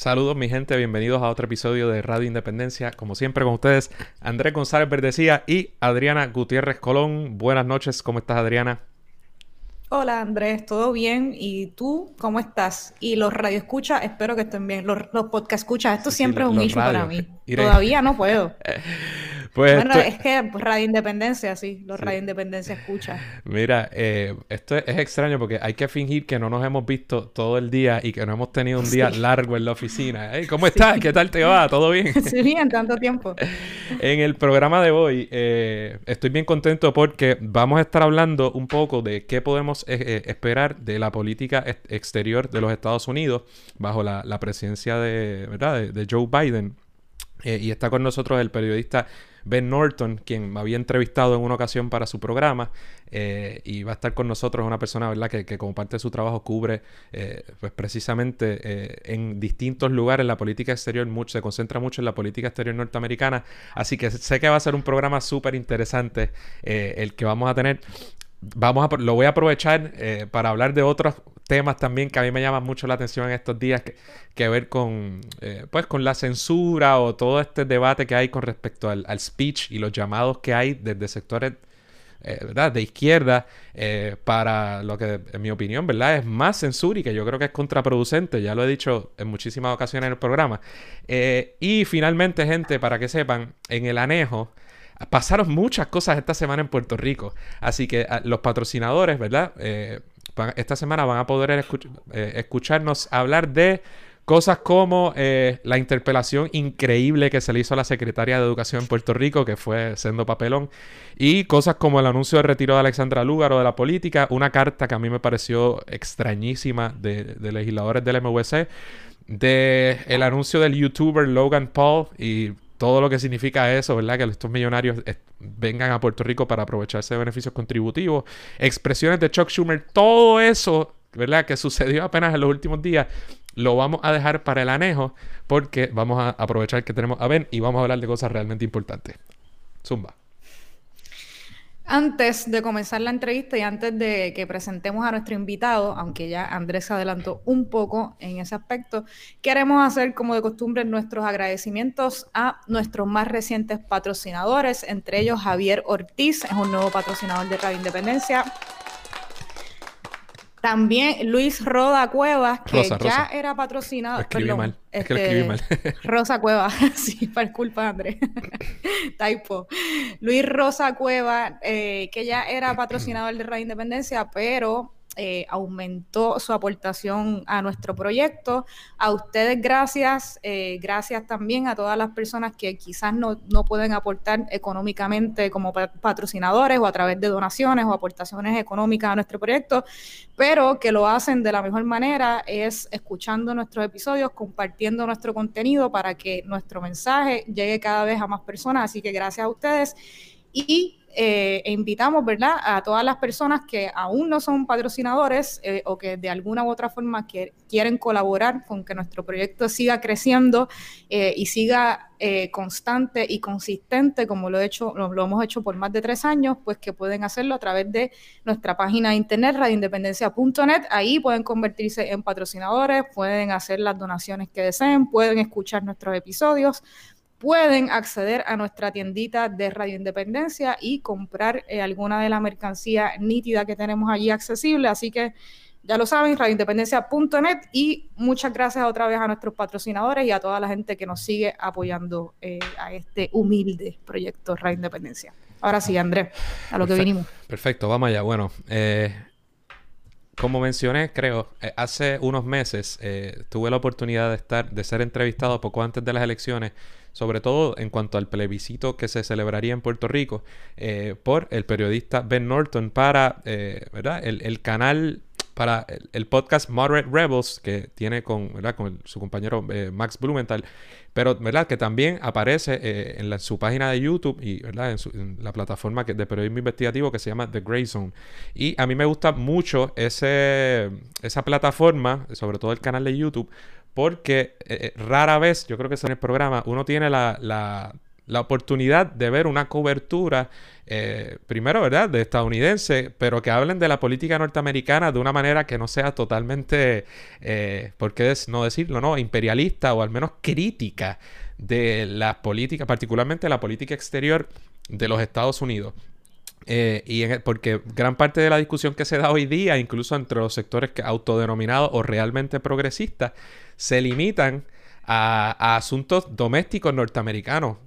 Saludos mi gente, bienvenidos a otro episodio de Radio Independencia. Como siempre con ustedes, Andrés González Verdecía y Adriana Gutiérrez Colón. Buenas noches, ¿cómo estás Adriana? Hola Andrés, ¿todo bien? ¿Y tú cómo estás? Y los radioescuchas, espero que estén bien. Los, los podcast escuchas, esto siempre es un issue para mí. Todavía no puedo. Pues bueno, es que pues, Radio Independencia, sí, los Radio Independencia escucha. Mira, eh, esto es, extraño porque hay que fingir que no nos hemos visto todo el día y que no hemos tenido un día largo en la oficina. ¿Cómo estás? ¿Qué tal te va? ¿Todo bien? sí, bien, tanto tiempo. en el programa de hoy eh, estoy bien contento porque vamos a estar hablando un poco de qué podemos eh, esperar de la política exterior de los Estados Unidos bajo la, presidencia de, ¿verdad? de, Joe Biden. y está con nosotros el periodista Ben Norton, quien me había entrevistado en una ocasión para su programa, eh, y va a estar con nosotros una persona, ¿verdad?, que, como parte de su trabajo cubre, eh, pues precisamente eh, en distintos lugares la política exterior, mucho, se concentra mucho en la política exterior norteamericana, así que sé que va a ser un programa súper interesante el que vamos a tener vamos a, lo voy a aprovechar para hablar de otros temas también que a mí me llaman mucho la atención en estos días que, ver con, eh, pues, con la censura o todo este debate que hay con respecto al, speech y los llamados que hay desde sectores eh, ¿verdad? de izquierda eh, para lo que, en mi opinión, ¿verdad? es más censura y que yo creo que es contraproducente. Ya lo he dicho en muchísimas ocasiones en el programa. y finalmente, gente, para que sepan, en el anejo. Pasaron muchas cosas esta semana en Puerto Rico. Así que ah, los patrocinadores, ¿verdad? esta semana van a poder eh, escucharnos hablar de cosas como eh, la interpelación increíble que se le hizo a la secretaria de Educación en Puerto Rico, que fue Sendo Papelón, y cosas como el anuncio de retiro de Alexandra Lúgaro de la política, una carta que a mí me pareció extrañísima de, legisladores del MVC, de el anuncio del youtuber Logan Paul y todo lo que significa eso, ¿verdad? Que estos millonarios vengan a Puerto Rico para aprovecharse de beneficios contributivos, expresiones de Chuck Schumer, todo eso, ¿verdad? Que sucedió apenas en los últimos días, lo vamos a dejar para el anejo porque vamos a aprovechar que tenemos a Ben y vamos a hablar de cosas realmente importantes. Zumba. Antes de comenzar la entrevista y antes de que presentemos a nuestro invitado, aunque ya Andrés se adelantó un poco en ese aspecto, queremos hacer como de costumbre nuestros agradecimientos a nuestros más recientes patrocinadores, entre ellos Javier Ortiz, es un nuevo patrocinador de Radio Independencia. También Luis Roda Cuevas, que ya era patrocinado. Escribí mal. Es que lo escribí mal. Rosa Cuevas, sí, por culpa, Andrés. Typo. Luis Rosa Cuevas, eh, que ya era patrocinador de Radio Independencia, pero eh, aumentó su aportación a nuestro proyecto. A ustedes gracias, eh, gracias también a todas las personas que quizás no, no pueden aportar económicamente como patrocinadores o a través de donaciones o aportaciones económicas a nuestro proyecto, pero que lo hacen de la mejor manera es escuchando nuestros episodios, compartiendo nuestro contenido para que nuestro mensaje llegue cada vez a más personas. Así que gracias a ustedes. Y eh, e invitamos, ¿verdad?, a todas las personas que aún no son patrocinadores eh, o que de alguna u otra forma quieren colaborar con que nuestro proyecto siga creciendo eh, y siga constante y consistente, como lo, he hecho, lo, hemos hecho por más de tres años, pues que pueden hacerlo a través de nuestra página de internet, radioindependencia.net. Ahí pueden convertirse en patrocinadores, pueden hacer las donaciones que deseen, pueden escuchar nuestros episodios pueden acceder a nuestra tiendita de Radio Independencia y comprar eh, alguna de la mercancía nítida que tenemos allí accesible. Así que ya lo saben, radioindependencia.net y muchas gracias otra vez a nuestros patrocinadores y a toda la gente que nos sigue apoyando eh, a este humilde proyecto Radio Independencia. Ahora sí, Andrés, a lo que vinimos. Perfecto, vamos allá. Bueno, eh, como mencioné, creo, hace unos meses tuve la oportunidad de estar, de ser entrevistado poco antes de las elecciones sobre todo en cuanto al plebiscito que se celebraría en Puerto Rico, eh, por el periodista Ben Norton para, eh, ¿verdad? El, canal para el, podcast Moderate Rebels, que tiene con, ¿verdad? con su compañero eh, Max Blumenthal, pero ¿verdad? que también aparece en, su página de YouTube y ¿verdad? En, la plataforma que, de periodismo investigativo que se llama The Grey Zone. Y a mí me gusta mucho ese, esa plataforma, sobre todo el canal de YouTube, porque eh, rara vez, yo creo que es en el programa, uno tiene la, la la oportunidad de ver una cobertura, eh, primero, ¿verdad?, de estadounidense, pero que hablen de la política norteamericana de una manera que no sea totalmente, eh, ¿por qué no decirlo?, ¿no?, imperialista o al menos crítica de la política, particularmente la política exterior de los Estados Unidos. Eh, y porque gran parte de la discusión que se da hoy día, incluso entre los sectores autodenominados o realmente progresistas, se limitan a asuntos domésticos norteamericanos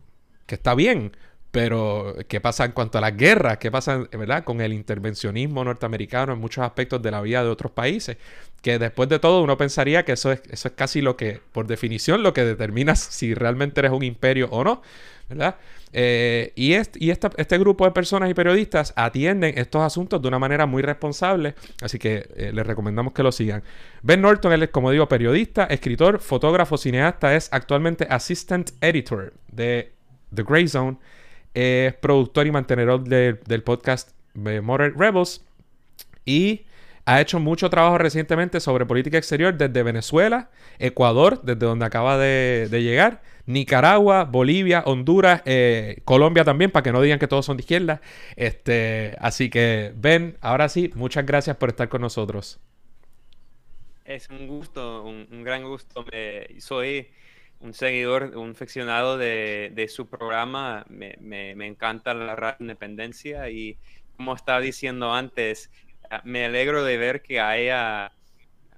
que está bien, pero ¿qué pasa en cuanto a las guerras? ¿Qué pasa, verdad, con el intervencionismo norteamericano en muchos aspectos de la vida de otros países? Que después de todo uno pensaría que eso es, eso es casi lo que, por definición, lo que determina si realmente eres un imperio o no, ¿verdad? Eh, y este grupo de personas y periodistas atienden estos asuntos de una manera muy responsable, así que eh, les recomendamos que lo sigan. Ben Norton, él es, como digo, periodista, escritor, fotógrafo, cineasta, es actualmente assistant editor de The Grey Zone. Es productor y mantenedor del podcast Moderate Rebels. Y ha hecho mucho trabajo recientemente sobre política exterior desde Venezuela, Ecuador, desde donde acaba de, llegar, Nicaragua, Bolivia, Honduras, eh, Colombia también, para que no digan que todos son de izquierda. Este, así que, Ben, ahora sí, muchas gracias por estar con nosotros. Es un gusto, un, gran gusto. soy un seguidor, un aficionado de, su programa. Me, me, encanta la radio independencia y como estaba diciendo antes, ah, me alegro de ver que haya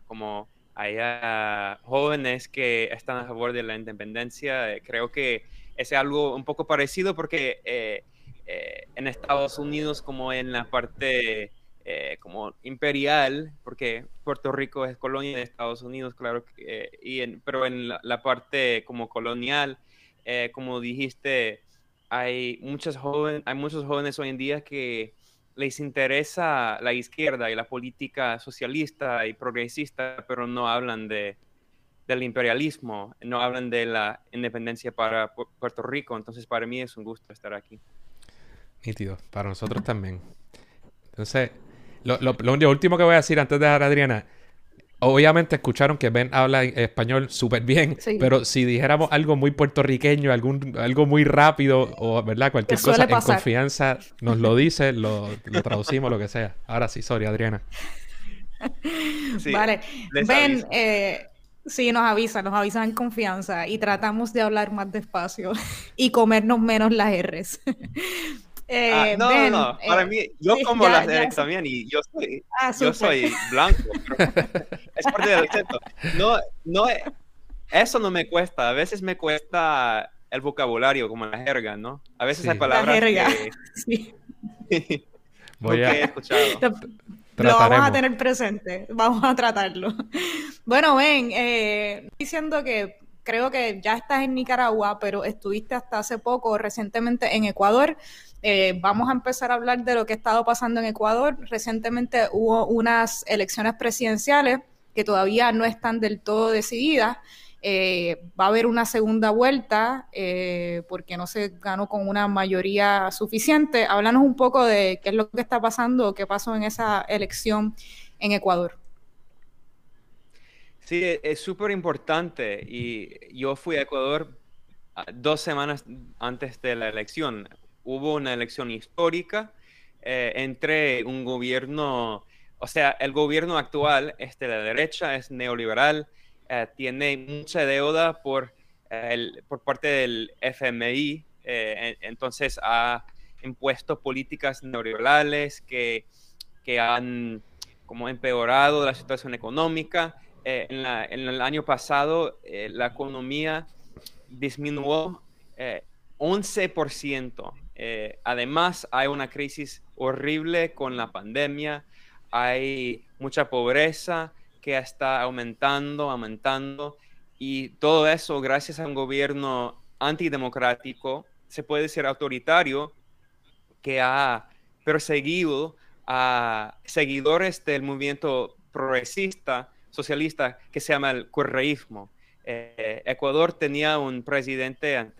como haya jóvenes que están a favor de la independencia. Creo que es algo un poco parecido porque eh, eh, en Estados Unidos como en la parte eh, como imperial, porque Puerto Rico es colonia de Estados Unidos, claro, eh, y pero en la, parte como colonial, eh, como dijiste, hay, muchas joven, hay muchos jóvenes hoy en día que les interesa la izquierda y la política socialista y progresista, pero no hablan de, del imperialismo, no hablan de la independencia para Puerto Rico. Entonces, para mí es un gusto estar aquí. Nítido, para nosotros también. Entonces, lo, último que voy a decir antes de dejar a Adriana. Obviamente escucharon que Ben habla español súper bien, pero si dijéramos algo muy puertorriqueño, algún, algo muy rápido o verdad cualquier cosa en confianza, nos lo dice, lo, traducimos, lo que sea. Ahora sí, sorry, Adriana. vale. Ben, eh, sí, nos avisa, nos avisa en confianza y tratamos de hablar más despacio y comernos menos las R's. Ah, eh, no, no, no, para eh, mí, yo como las de también y yo soy, ah, yo soy blanco. es parte del acento. No, no, eso no me cuesta. A veces me cuesta el vocabulario, como la jerga, ¿no? A veces hay palabras la jerga. que... Sí. Voy a... escuchado. Lo vamos a tener presente, vamos a tratarlo. Bueno, ven, eh, diciendo que creo que ya estás en Nicaragua, pero estuviste hasta hace poco, recientemente en Ecuador. Eh, vamos a empezar a hablar de lo que ha estado pasando en Ecuador. Recientemente hubo unas elecciones presidenciales que todavía no están del todo decididas. Eh, va a haber una segunda vuelta eh, porque no se ganó con una mayoría suficiente. Háblanos un poco de qué es lo que está pasando, qué pasó en esa elección en Ecuador. Sí, e-, es súper importante y yo fui a Ecuador ah, dos semanas antes de la elección hubo una elección histórica eh, entre un gobierno, o sea, el gobierno actual es de la derecha, es neoliberal, eh, tiene mucha deuda por, eh, el, por parte del FMI, entonces ha impuesto políticas neoliberales que, que han como empeorado la situación económica. En, en, el año pasado la economía disminuyó 11% eh, además, hay una crisis horrible con la pandemia, hay mucha pobreza que está aumentando, aumentando, y todo eso gracias a un gobierno antidemocrático, se puede decir autoritario, que ha perseguido a seguidores del movimiento progresista, socialista, que se llama el correísmo. Eh, Ecuador tenía un presidente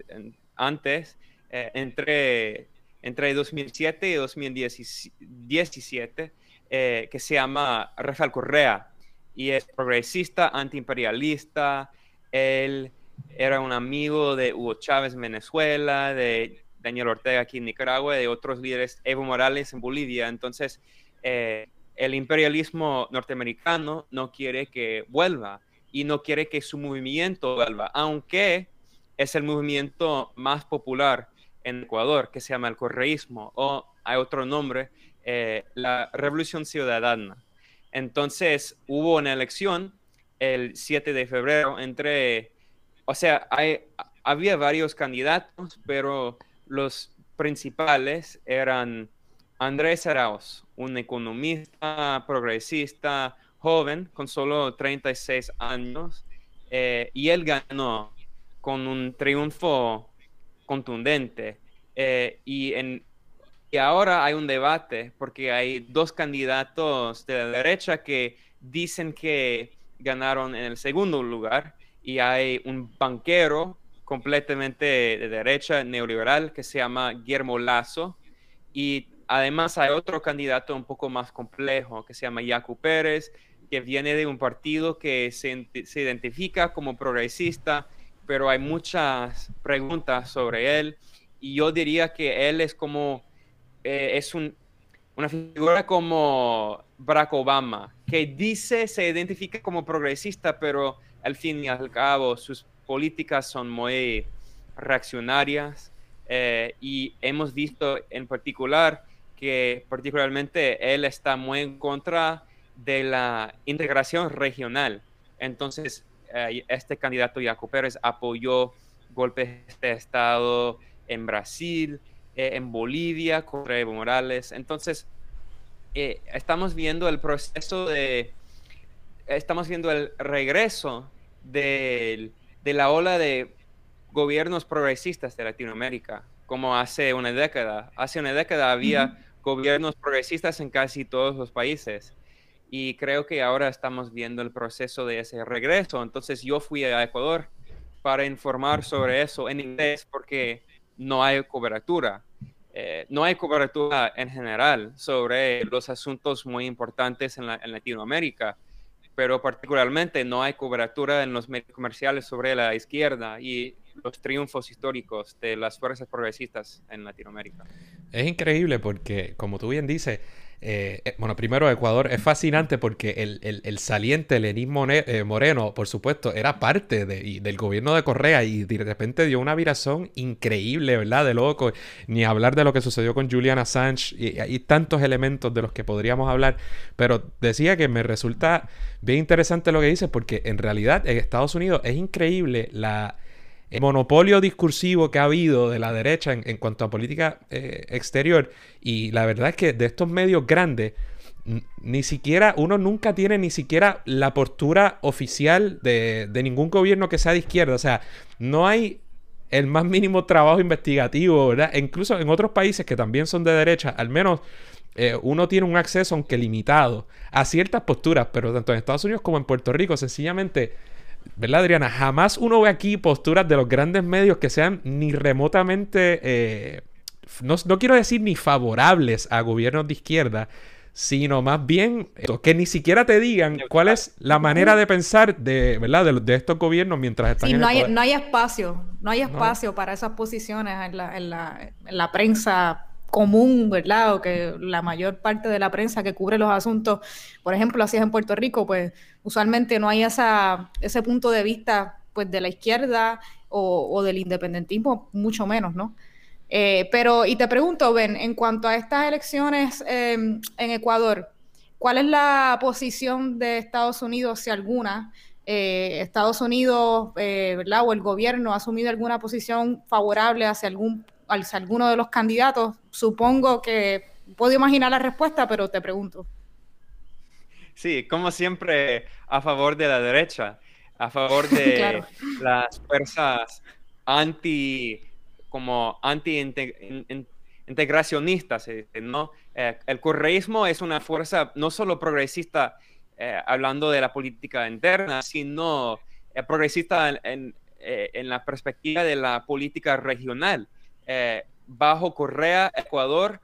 antes, eh, entre, entre 2007 y 2017, eh, que se llama Rafael Correa, y es progresista, antiimperialista, él era un amigo de Hugo Chávez en Venezuela, de Daniel Ortega aquí en Nicaragua, de otros líderes, Evo Morales en Bolivia. Entonces, eh, el imperialismo norteamericano no quiere que vuelva y no quiere que su movimiento vuelva, aunque es el movimiento más popular en Ecuador, que se llama el correísmo, o hay otro nombre, eh, la Revolución Ciudadana. Entonces, hubo una elección el 7 de febrero entre o sea, hay, había varios candidatos, pero los principales eran Andrés Arauz, un economista progresista joven con solo 36 años, eh, y él ganó con un triunfo contundente. Eh, y, en, y ahora hay un debate porque hay dos candidatos de la derecha que dicen que ganaron en el segundo lugar y hay un banquero completamente de derecha neoliberal que se llama Guillermo Lazo y además hay otro candidato un poco más complejo que se llama Yacu Pérez que viene de un partido que se, se identifica como progresista pero hay muchas preguntas sobre él y yo diría que él es como eh, es un, una figura como Barack Obama que dice se identifica como progresista pero al fin y al cabo sus políticas son muy reaccionarias eh, y hemos visto en particular que particularmente él está muy en contra de la integración regional. Entonces, este candidato Jaco Pérez apoyó golpes de Estado en Brasil, eh, en Bolivia contra Evo Morales. Entonces, estamos viendo el proceso de, estamos viendo el regreso de, la ola de gobiernos progresistas de Latinoamérica, como hace una década. Hace una década había gobiernos progresistas en casi todos los países. Y creo que ahora estamos viendo el proceso de ese regreso. Entonces yo fui a Ecuador para informar sobre eso en inglés porque no hay cobertura. Eh, no hay cobertura en general sobre los asuntos muy importantes en Latinoamérica pero particularmente no hay cobertura en los medios comerciales sobre la izquierda y los triunfos históricos de las fuerzas progresistas en Latinoamérica. Es increíble porque, como tú bien dices, eh, eh, bueno, primero Ecuador es fascinante porque el, saliente Lenín eh, Moreno, por supuesto, era parte del gobierno de Correa y de repente dio una virazón increíble, ¿verdad? De loco. Ni hablar de lo que sucedió con Julian Assange y hay tantos elementos de los que podríamos hablar. Pero decía que me resulta bien interesante lo que dice porque en realidad en Estados Unidos es increíble la el monopolio discursivo que ha habido de la derecha en, cuanto a política eh, exterior. Y la verdad es que de estos medios grandes, ni siquiera, uno nunca tiene ni siquiera la postura oficial de, ningún gobierno que sea de izquierda. O sea, no hay el más mínimo trabajo investigativo, ¿verdad? E incluso en otros países que también son de derecha, al menos eh, uno tiene un acceso, aunque limitado, a ciertas posturas, pero tanto en Estados Unidos como en Puerto Rico, sencillamente ¿verdad, Adriana? Jamás uno ve aquí posturas de los grandes medios que sean ni remotamente, eh, no, quiero decir ni favorables a gobiernos de izquierda, sino más bien que ni siquiera te digan cuál es la manera de pensar de, ¿verdad? de, estos gobiernos mientras están en no, hay, no hay espacio, no hay espacio para esas posiciones en la, en la, en la prensa común, ¿verdad? O que la mayor parte de la prensa que cubre los asuntos, por ejemplo, así es en Puerto Rico, pues usualmente no hay esa, ese punto de vista pues de la izquierda o, del independentismo, mucho menos, ¿no? Eh, pero, y te pregunto, Ben, en cuanto a estas elecciones em, en Ecuador, ¿cuál es la posición de Estados Unidos, si alguna? Eh, Estados Unidos, eh, ¿verdad? O el gobierno ha asumido alguna posición favorable hacia algún alguno de los candidatos? Supongo que puedo imaginar la respuesta, pero te pregunto. Sí, como siempre, a favor de la derecha, a favor de las fuerzas anti, como anti integracionistas, ¿no? Eh, el correísmo es una fuerza no solo progresista hablando de la política interna, sino progresista en, la perspectiva de la política regional. Bajo Correa, Ecuador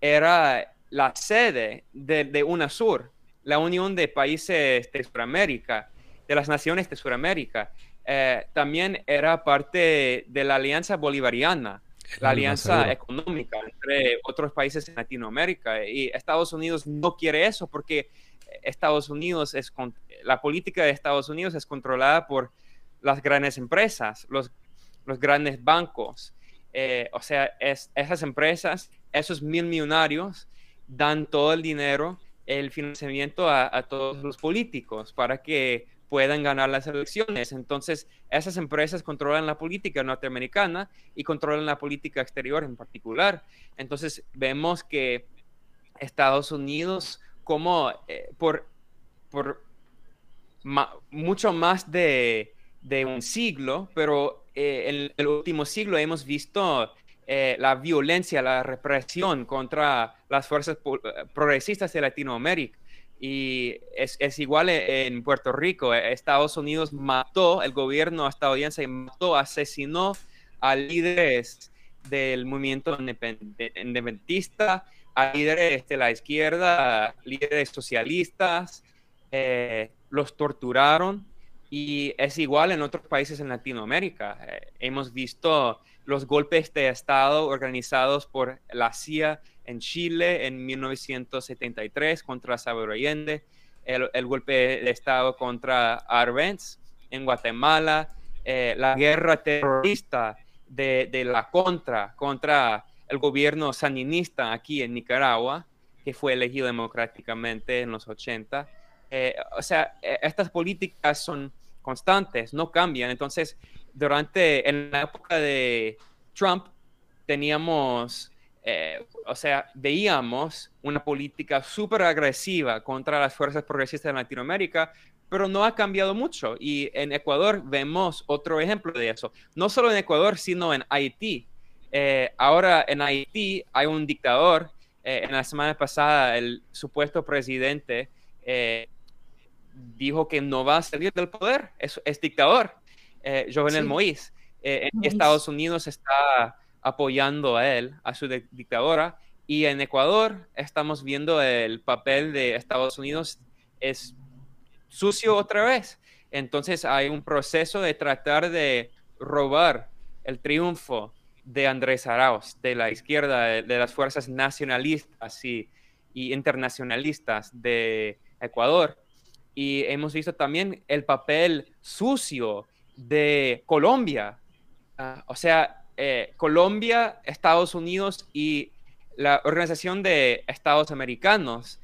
era la sede de, de UNASUR, la Unión de Países de Sudamérica, de las Naciones de Sudamérica. Eh, también era parte de la Alianza Bolivariana, la alianza económica entre otros países en Latinoamérica. Y Estados Unidos no quiere eso porque Estados Unidos es la política de Estados Unidos es controlada por las grandes empresas, los, los grandes bancos. Eh, o sea, es, esas empresas, esos mil millonarios, dan todo el dinero, el financiamiento a todos los políticos para que puedan ganar las elecciones. Entonces, esas empresas controlan la política norteamericana y controlan la política exterior en particular. Entonces, vemos que Estados Unidos, como eh, por, por mucho más de, un siglo, pero eh, en el último siglo hemos visto eh, la violencia, la represión contra las fuerzas progresistas de Latinoamérica. Y es, es, igual e, en Puerto Rico. E, Estados Unidos mató, el gobierno estadounidense mató, asesinó a líderes del movimiento independentista, a líderes de la izquierda, líderes socialistas, eh, los torturaron y es igual en otros países en Latinoamérica. Eh, hemos visto los golpes de Estado organizados por la CIA en Chile en 1973 contra Salvador Allende, el, golpe de Estado contra Arbenz en Guatemala, eh, la guerra terrorista de, la contra contra el gobierno sandinista aquí en Nicaragua, que fue elegido democráticamente en los 80. Eh, o sea, e, estas políticas son constantes, no cambian. Entonces, durante, en la época de Trump, teníamos eh, o sea, veíamos una política súper agresiva contra las fuerzas progresistas de Latinoamérica, pero no ha cambiado mucho. Y en Ecuador vemos otro ejemplo de eso. No solo en Ecuador, sino en Haití. Eh, ahora en Haití hay un dictador. Eh, en la semana pasada el supuesto presidente dijo que no va a salir del poder. Es, es dictador. Jovenel Moïse. en Estados Unidos está apoyando a él, a su dictadura. Y en Ecuador estamos viendo el papel de Estados Unidos es sucio otra vez. Entonces hay un proceso de tratar de robar el triunfo de Andrés Arauz, de la izquierda, de, las fuerzas nacionalistas y, internacionalistas de Ecuador. Y hemos visto también el papel sucio de Colombia. Ah, o sea, eh, Colombia, Estados Unidos y la Organización de Estados Americanos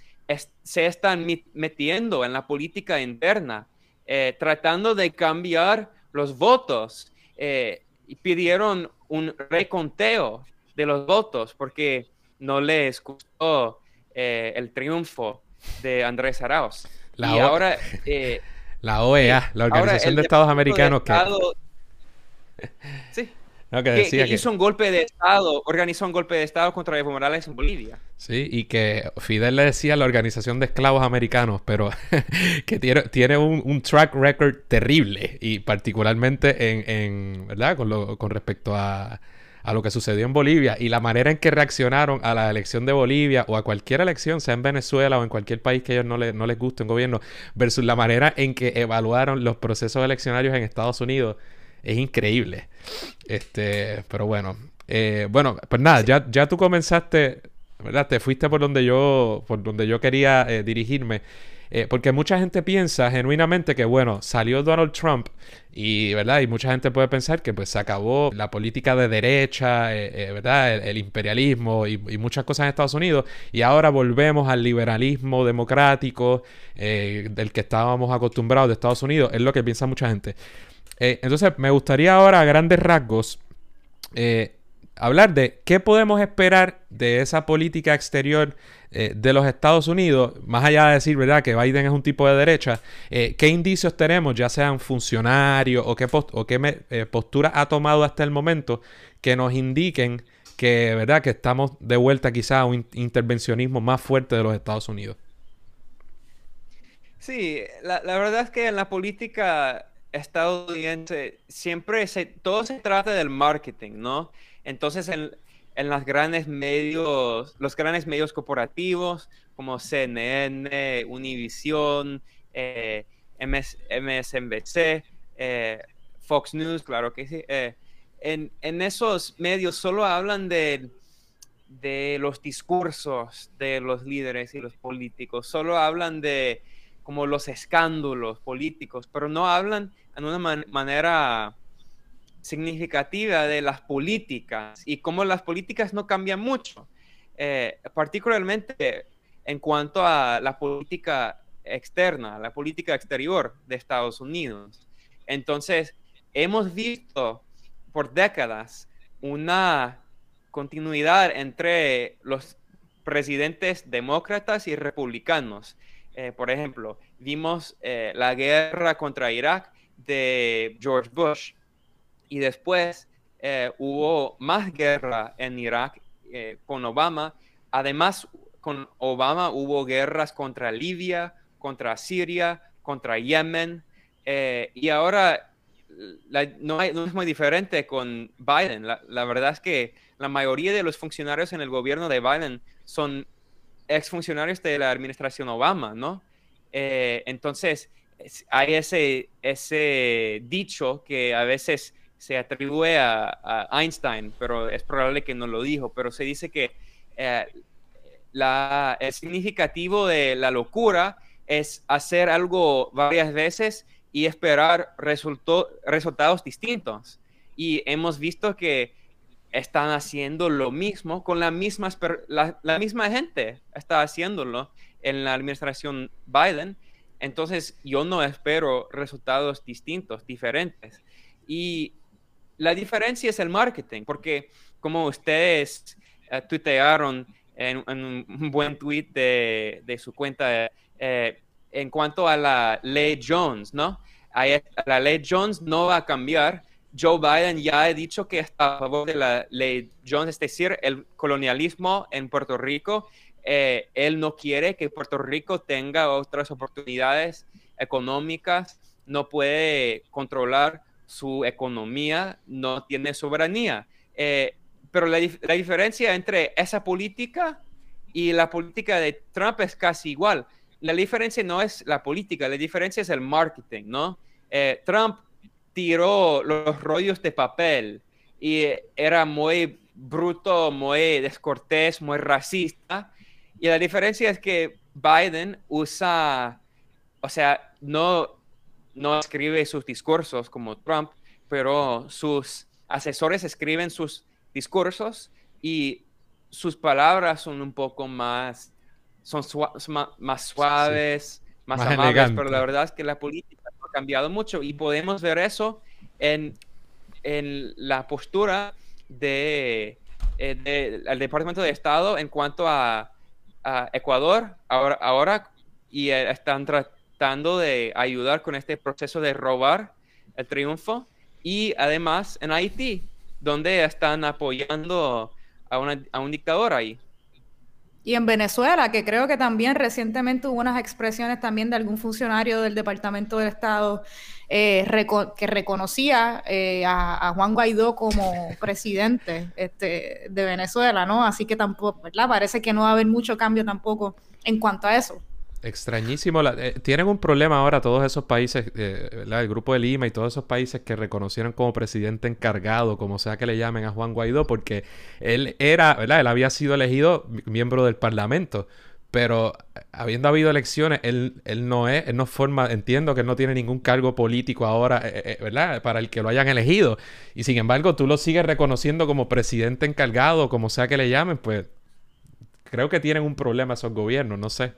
se están metiendo en la política interna, eh, tratando de cambiar los votos eh, y pidieron un reconteo de los votos porque no les gustó el triunfo de Andrés Arauz. La y ahora... la OEA, la Organización de Estados Americanos. que... Sí que, hizo un golpe de Estado, organizó un golpe de Estado contra Evo Morales en Bolivia. Sí, y que Fidel le decía a la Organización de Esclavos Americanos, pero que tiene, tiene un, track record terrible, y particularmente en, en ¿verdad? Con, con respecto a, a, lo que sucedió en Bolivia y la manera en que reaccionaron a la elección de Bolivia o a cualquier elección, sea en Venezuela o en cualquier país que ellos no, no les guste un gobierno, versus la manera en que evaluaron los procesos eleccionarios en Estados Unidos es increíble. Este, pero bueno. Eh, bueno, pues nada, ya, ya tú comenzaste, ¿verdad? Te fuiste por donde yo, por donde yo quería eh, dirigirme. Eh, porque mucha gente piensa genuinamente que, bueno, salió Donald Trump y, ¿verdad? Y mucha gente puede pensar que pues se acabó la política de derecha, ¿verdad? El, imperialismo y, y, muchas cosas en Estados Unidos y ahora volvemos al liberalismo democrático del que estábamos acostumbrados de Estados Unidos, es lo que piensa mucha gente. Eh, entonces, me gustaría ahora, a grandes rasgos, eh, hablar de qué podemos esperar de esa política exterior eh, de los Estados Unidos, más allá de decir, ¿verdad?, que Biden es un tipo de derecha, ¿qué indicios tenemos, ya sean funcionarios o qué, qué postura ha tomado hasta el momento que nos indiquen que, ¿verdad?, que estamos de vuelta quizá a un intervencionismo más fuerte de los Estados Unidos? Sí, la, la verdad es que en la política estadounidense siempre se, todo se trata del marketing, ¿no? Entonces en, en los grandes medios, los grandes medios corporativos como CNN, Univision, eh, MSNBC, eh, Fox News, claro que sí. Eh, en, en, esos medios solo hablan de, de los discursos de los líderes y los políticos, solo hablan de como los escándalos políticos, pero no hablan en una manera significativa de las políticas y cómo las políticas no cambian mucho, eh, particularmente en cuanto a la política externa, la política exterior de Estados Unidos. Entonces, hemos visto por décadas una continuidad entre los presidentes demócratas y republicanos. Eh, por ejemplo, vimos eh, la guerra contra Irak de George Bush y después eh, hubo más guerra en Irak con Obama. Además, con Obama hubo guerras contra Libia, contra Siria, contra Yemen. y ahora no, es muy diferente con Biden. la, verdad es que la mayoría de los funcionarios en el gobierno de Biden son exfuncionarios de la administración Obama, ¿no? Eh, entonces, hay ese, ese dicho que a veces se atribuye a, Einstein, pero es probable que no lo dijo, pero se dice que eh, la, el significativo de la locura es hacer algo varias veces y esperar resultados distintos. Y hemos visto que están haciendo lo mismo con la misma, la, la, misma gente, está haciéndolo en la administración Biden. Entonces yo no espero resultados distintos, diferentes. Y la diferencia es el marketing, porque como ustedes uh, tuitearon en, un buen tweet de, su cuenta, eh, en cuanto a la ley Jones, ¿no? La ley Jones no va a cambiar Joe Biden ya ha dicho que está a favor de la ley Jones, es decir, el colonialismo en Puerto Rico. Eh, él no quiere que Puerto Rico tenga otras oportunidades económicas, no puede controlar su economía, no tiene soberanía. Eh, pero la, la, diferencia entre esa política y la política de Trump es casi igual. La diferencia no es la política, la diferencia es el marketing, ¿no? Eh, Trump tiró los rollos de papel y era muy bruto, muy descortés, muy racista. Y la diferencia es que Biden usa, o sea, no, no escribe sus discursos como Trump, pero sus asesores escriben sus discursos y sus palabras son un poco más, son más suaves, más, amables, pero la verdad es que la política ha cambiado mucho y podemos ver eso en, en la postura de, eh, del Departamento de Estado en cuanto a, Ecuador ahora, ahora y eh, están tratando de ayudar con este proceso de robar el triunfo y además en Haití donde están apoyando a, una, a un dictador ahí. Y en Venezuela, que creo que también recientemente hubo unas expresiones también de algún funcionario del Departamento del Estado eh, que reconocía eh, a, Juan Guaidó como presidente este, de Venezuela, ¿no? Así que tampoco, ¿verdad? Parece que no va a haber mucho cambio tampoco en cuanto a eso. Extrañísimo. Eh, tienen un problema ahora todos esos países, eh, el grupo de Lima y todos esos países que reconocieron como presidente encargado, como sea que le llamen a Juan Guaidó, porque él era, ¿verdad? Él había sido elegido miembro del Parlamento, pero eh, habiendo habido elecciones, él, él no es, él no forma, entiendo que él no tiene ningún cargo político ahora, ¿verdad? Para el que lo hayan elegido. Y sin embargo, tú lo sigues reconociendo como presidente encargado, como sea que le llamen, pues creo que tienen un problema esos gobiernos, no sé.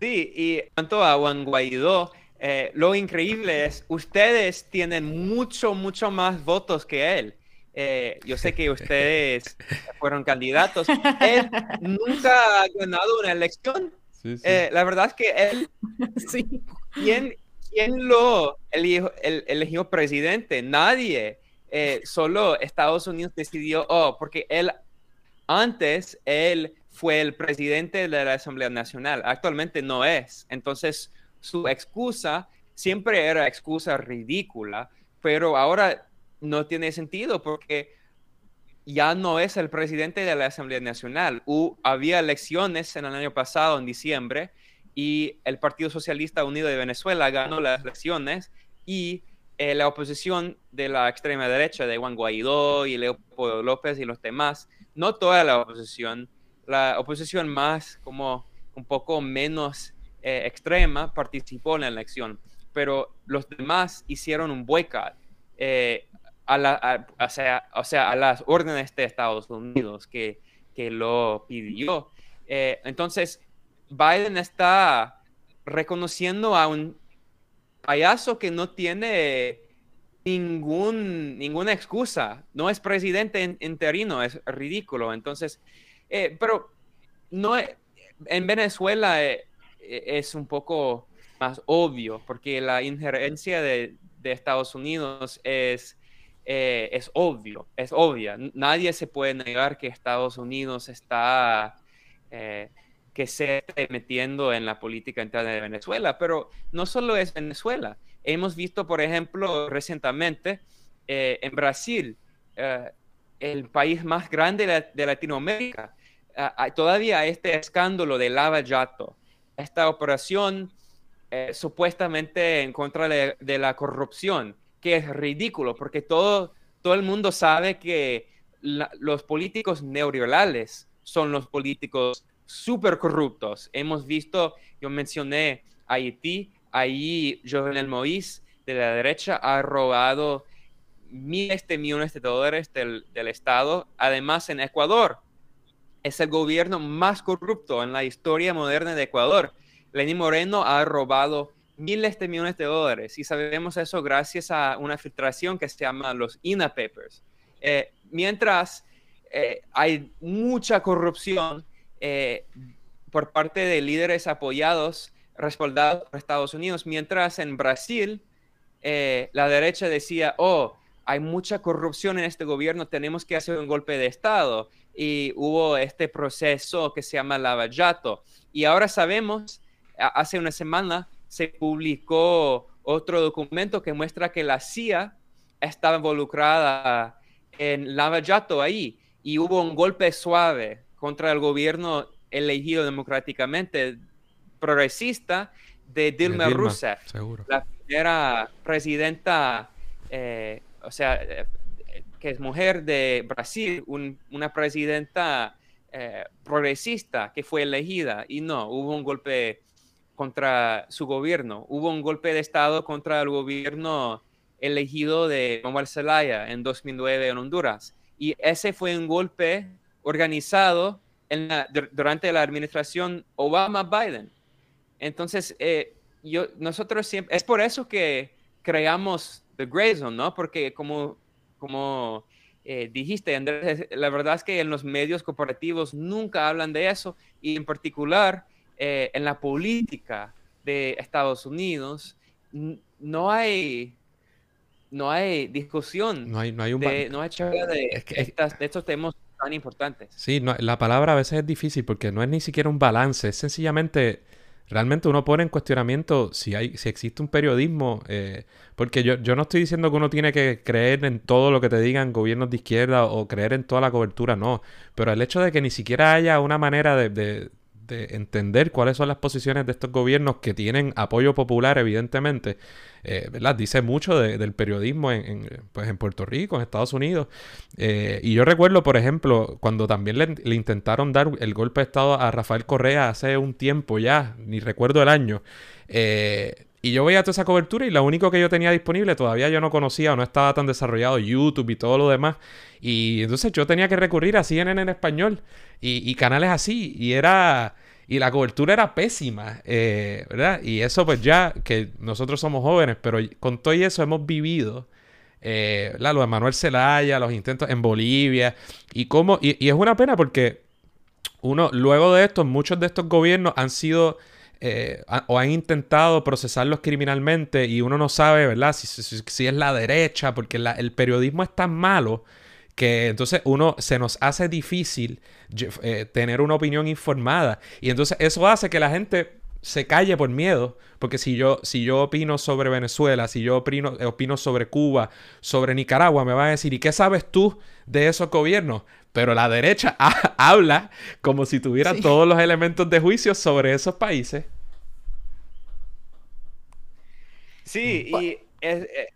Sí, y en cuanto a Juan Guaidó, eh, lo increíble es, ustedes tienen mucho, mucho más votos que él. Eh, yo sé que ustedes fueron candidatos. Él nunca ha ganado una elección. Eh, la verdad es que él, sí. ¿quién, quién lo eligió, el, eligió presidente? Nadie. solo Estados Unidos decidió, oh, porque él antes, él fue el presidente de la Asamblea Nacional. Actualmente no es. Entonces, su excusa siempre era excusa ridícula, pero ahora no tiene sentido porque ya no es el presidente de la Asamblea Nacional. había elecciones en el año pasado, en diciembre, y el Partido Socialista Unido de Venezuela ganó las elecciones y eh, la oposición de la extrema derecha de Juan Guaidó y Leopoldo López y los demás, no toda la oposición, la oposición más como un poco menos eh, extrema participó en la elección, pero los demás hicieron un boicot eh, a, la, o, sea, o, sea, a las órdenes de Estados Unidos que, que lo pidió. entonces, Biden está reconociendo a un payaso que no tiene ningún, ninguna excusa. No es presidente interino, es ridículo. Entonces, eh, pero no en Venezuela eh, es un poco más obvio, porque la injerencia de, Estados Unidos es, eh, es obvio, es obvia. Nadie se puede negar que Estados Unidos está que se esté metiendo en la política interna de Venezuela, pero no solo es Venezuela. Hemos visto, por ejemplo, recientemente eh, en Brasil, eh, el país más grande de, Latinoamérica, todavía este escándalo de Lava Jato, esta operación eh, supuestamente en contra de, la corrupción, que es ridículo, porque todo, todo el mundo sabe que los políticos neoliberales son los políticos súper corruptos. Hemos visto, yo mencioné Haití, ahí Jovenel Moïse de la derecha ha robado miles de millones de dólares del, Estado. Además, en Ecuador es el gobierno más corrupto en la historia moderna de Ecuador. Lenín Moreno ha robado miles de millones de dólares y sabemos eso gracias a una filtración que se llama los INA Papers. Eh, mientras eh, hay mucha corrupción eh, por parte de líderes apoyados, respaldados por Estados Unidos, mientras en Brasil la derecha decía, oh, hay mucha corrupción en este gobierno, tenemos que hacer un golpe de Estado. Y hubo este proceso que se llama lavallato. Y ahora sabemos, hace una semana se publicó otro documento que muestra que la CIA estaba involucrada en lavallato ahí. Y hubo un golpe suave contra el gobierno elegido democráticamente progresista de Dilma, Rousseff, la primera presidenta, eh, o sea, eh, que es mujer de Brasil, una presidenta eh, progresista que fue elegida y no, hubo un golpe contra su gobierno, hubo un golpe de Estado contra el gobierno elegido de Manuel Zelaya en 2009 en Honduras. Y ese fue un golpe organizado en durante la administración Obama-Biden. Entonces, eh, yo, nosotros siempre, es por eso que creamos The Gray Zone, ¿no? Porque como, como eh, dijiste, Andrés, la verdad es que en los medios corporativos nunca hablan de eso y en particular eh, en la política de Estados Unidos no hay no hay discusión no hay, no hay un de, no hay de, de estos temas tan importantes. Sí, la palabra a veces es difícil porque no es ni siquiera un balance, es sencillamente, realmente uno pone en cuestionamiento si, hay, si existe un periodismo, eh, porque yo, yo no estoy diciendo que uno tiene que creer en todo lo que te digan gobiernos de izquierda o creer en toda la cobertura, no, pero el hecho de que ni siquiera haya una manera de de entender cuáles son las posiciones de estos gobiernos que tienen apoyo popular, evidentemente, eh. Dice mucho del periodismo en, pues en Puerto Rico, en Estados Unidos. Eh, y yo recuerdo, por ejemplo, cuando también le, intentaron dar el golpe de Estado a Rafael Correa hace un tiempo ya, ni recuerdo el año. Eh, y yo veía toda esa cobertura y lo único que yo tenía disponible todavía yo no conocía o no estaba tan desarrollado YouTube y todo lo demás. Y entonces yo tenía que recurrir a CNN en español y, canales así. Y era... Y la cobertura era pésima, eh, ¿verdad? Y eso pues ya que nosotros somos jóvenes, pero con todo eso hemos vivido eh, lo de Manuel Zelaya, los intentos en Bolivia, y cómo, y, es una pena porque uno, luego de esto, muchos de estos gobiernos han sido eh, o han intentado procesarlos criminalmente y uno no sabe, ¿verdad? Si, es la derecha, porque el periodismo es tan malo que entonces uno se nos hace difícil eh, tener una opinión informada y entonces eso hace que la gente se calle por miedo, porque si yo, si yo opino sobre Venezuela, si yo opino, opino sobre Cuba, sobre Nicaragua, me van a decir, ¿y qué sabes tú de esos gobiernos? Pero la derecha habla como si tuviera todos los elementos de juicio sobre esos países. Sí, y eh,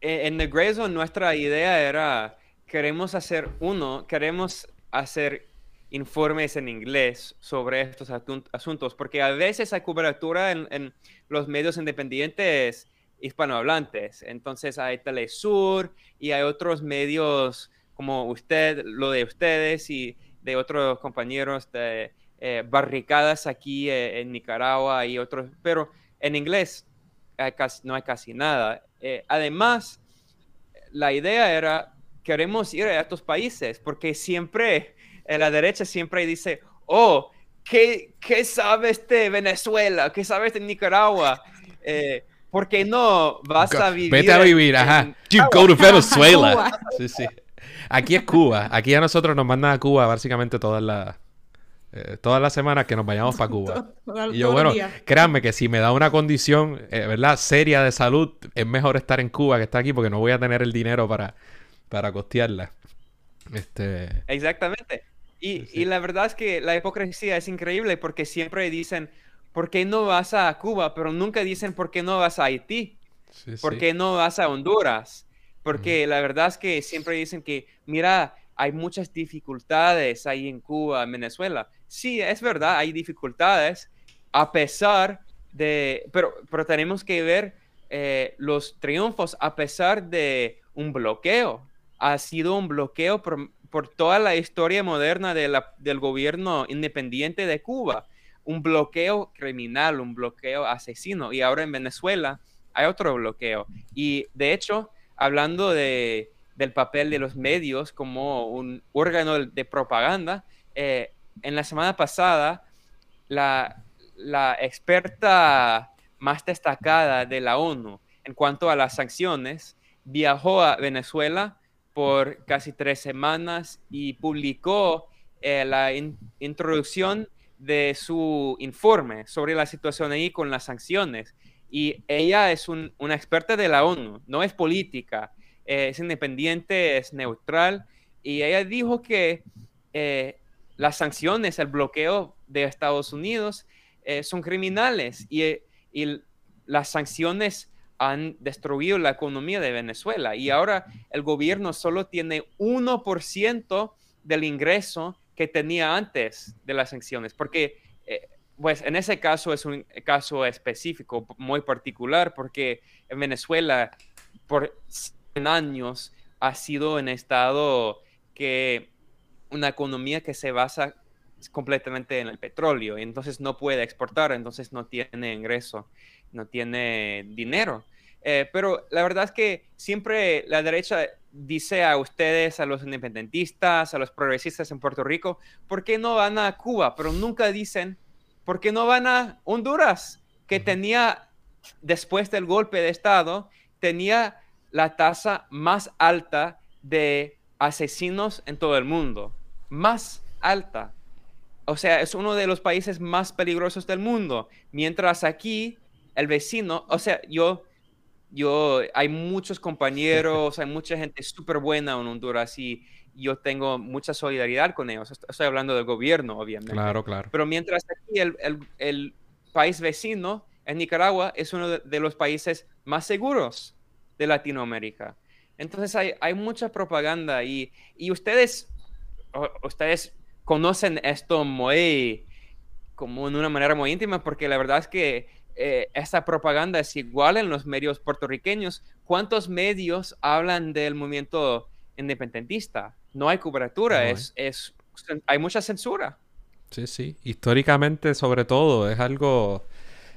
en The Grey Zone nuestra idea era, queremos hacer uno, queremos hacer informes en inglés sobre estos asuntos, porque a veces hay cobertura en, los medios independientes hispanohablantes. Entonces hay Telesur y hay otros medios como usted, lo de ustedes y de otros compañeros de eh, barricadas aquí eh, en Nicaragua y otros, pero en inglés no hay casi nada. Eh, además, la idea era, queremos ir a estos países porque siempre en la derecha siempre dice, oh, ¿qué, qué sabes de Venezuela? ¿Qué sabes de Nicaragua? Eh, ¿Por qué no vas a vivir? Vete a vivir, ajá. You go to Venezuela. sí, sí. Aquí es Cuba. Aquí a nosotros nos mandan a Cuba básicamente todas las eh, todas las semanas que nos vayamos para Cuba. y yo, bueno, créanme que si me da una condición, eh, ¿verdad? Seria de salud, es mejor estar en Cuba que estar aquí porque no voy a tener el dinero para, para costearla. Este... Exactamente. Y, la verdad es que la hipocresía es increíble porque siempre dicen, ¿por qué no vas a Cuba? Pero nunca dicen, ¿por qué no vas a Haití? ¿Por qué no vas a Honduras? Porque la verdad es que siempre dicen que, mira, hay muchas dificultades ahí en Cuba, en Venezuela. Sí, es verdad, hay dificultades, a pesar de, pero, pero tenemos que ver eh, los triunfos a pesar de un bloqueo. Ha sido un bloqueo por, por toda la historia moderna de la, del gobierno independiente de Cuba. Un bloqueo criminal, un bloqueo asesino. Y ahora en Venezuela hay otro bloqueo. Y de hecho, hablando de, del papel de los medios como un órgano de propaganda, eh, en la semana pasada, la, la experta más destacada de la ONU en cuanto a las sanciones viajó a Venezuela por casi tres semanas y publicó eh, la introducción de su informe sobre la situación ahí con las sanciones. Y ella es una experta de la ONU, no es política, eh, es independiente, es neutral. Y ella dijo que eh, las sanciones, el bloqueo de Estados Unidos son criminales y, y las sanciones han destruido la economía de Venezuela y ahora el gobierno solo tiene 1% del ingreso que tenía antes de las sanciones, porque eh, pues en ese caso es un caso específico, muy particular, porque en Venezuela por 100 años ha sido un estado que una economía que se basa completamente en el petróleo y entonces no puede exportar, entonces no tiene ingreso, no tiene dinero. Eh, pero la verdad es que siempre la derecha dice a ustedes, a los independentistas, a los progresistas en Puerto Rico, ¿por qué no van a Cuba? Pero nunca dicen, ¿por qué no van a Honduras? Que tenía, después del golpe de Estado, tenía la tasa más alta de asesinos en todo el mundo. Más alta. O sea, es uno de los países más peligrosos del mundo. Mientras aquí, el vecino, o sea, yo yo, hay muchos compañeros, hay mucha gente súper buena en Honduras y yo tengo mucha solidaridad con ellos. Estoy hablando del gobierno, obviamente. Claro, claro. Pero mientras aquí el, el, país vecino, en Nicaragua, es uno de, los países más seguros de Latinoamérica. Entonces hay, hay mucha propaganda y, y ustedes, ustedes conocen esto muy, como de una manera muy íntima, porque la verdad es que eh, esta propaganda es igual en los medios puertorriqueños. ¿Cuántos medios hablan del movimiento independentista? No hay cobertura, es, es, hay mucha censura. Sí, sí. Históricamente, sobre todo, es algo.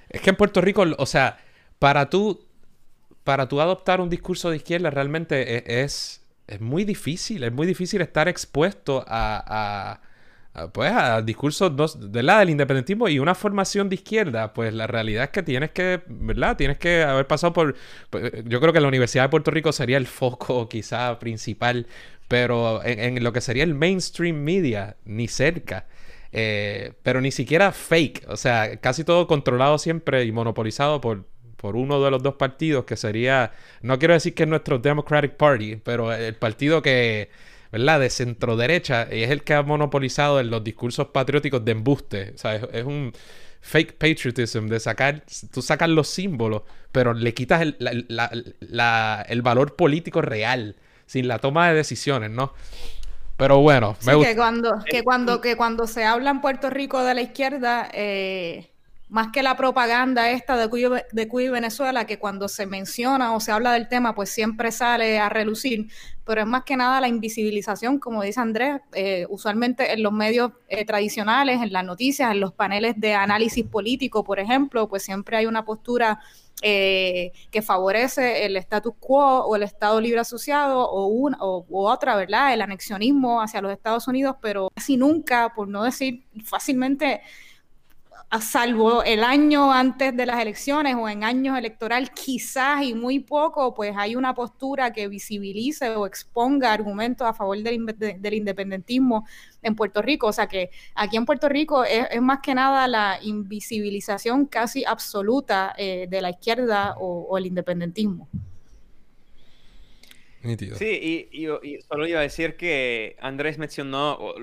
Es que en Puerto Rico, o sea, para tú, para tú adoptar un discurso de izquierda realmente e, es, es, muy difícil. Es muy difícil estar expuesto a, pues a discursos de la del independentismo y una formación de izquierda, pues la realidad es que tienes que, ¿verdad? Tienes que haber pasado por, pues, yo creo que la Universidad de Puerto Rico sería el foco quizá principal, pero en, lo que sería el mainstream media, ni cerca. Eh, pero ni siquiera fake, o sea, casi todo controlado siempre y monopolizado por, por uno de los dos partidos que sería, no quiero decir que es nuestro Democratic Party, pero el partido que ¿verdad? De centro derecha y es el que ha monopolizado en los discursos patrióticos de embuste. O sea, es, un fake patriotism de sacar, tú sacas los símbolos, pero le quitas el, el valor político real, sin la toma de decisiones, ¿no? Pero bueno, me que cuando, que cuando, que cuando se habla en Puerto Rico de la izquierda, eh, más que la propaganda esta de Cuba, de y Venezuela, que cuando se menciona o se habla del tema, pues siempre sale a relucir, pero es más que nada la invisibilización, como dice Andrés, eh, usualmente en los medios eh, tradicionales, en las noticias, en los paneles de análisis político, por ejemplo, pues siempre hay una postura eh, que favorece el status quo o el Estado libre asociado o, una, o otra, ¿verdad? El anexionismo hacia los Estados Unidos, pero casi nunca, por no decir fácilmente, a salvo el año antes de las elecciones o en años electoral, quizás y muy poco, pues hay una postura que visibilice o exponga argumentos a favor del, independentismo en Puerto Rico. O sea que aquí en Puerto Rico es, más que nada la invisibilización casi absoluta eh, de la izquierda o, el independentismo. Sí, y, solo iba a decir que Andrés mencionó,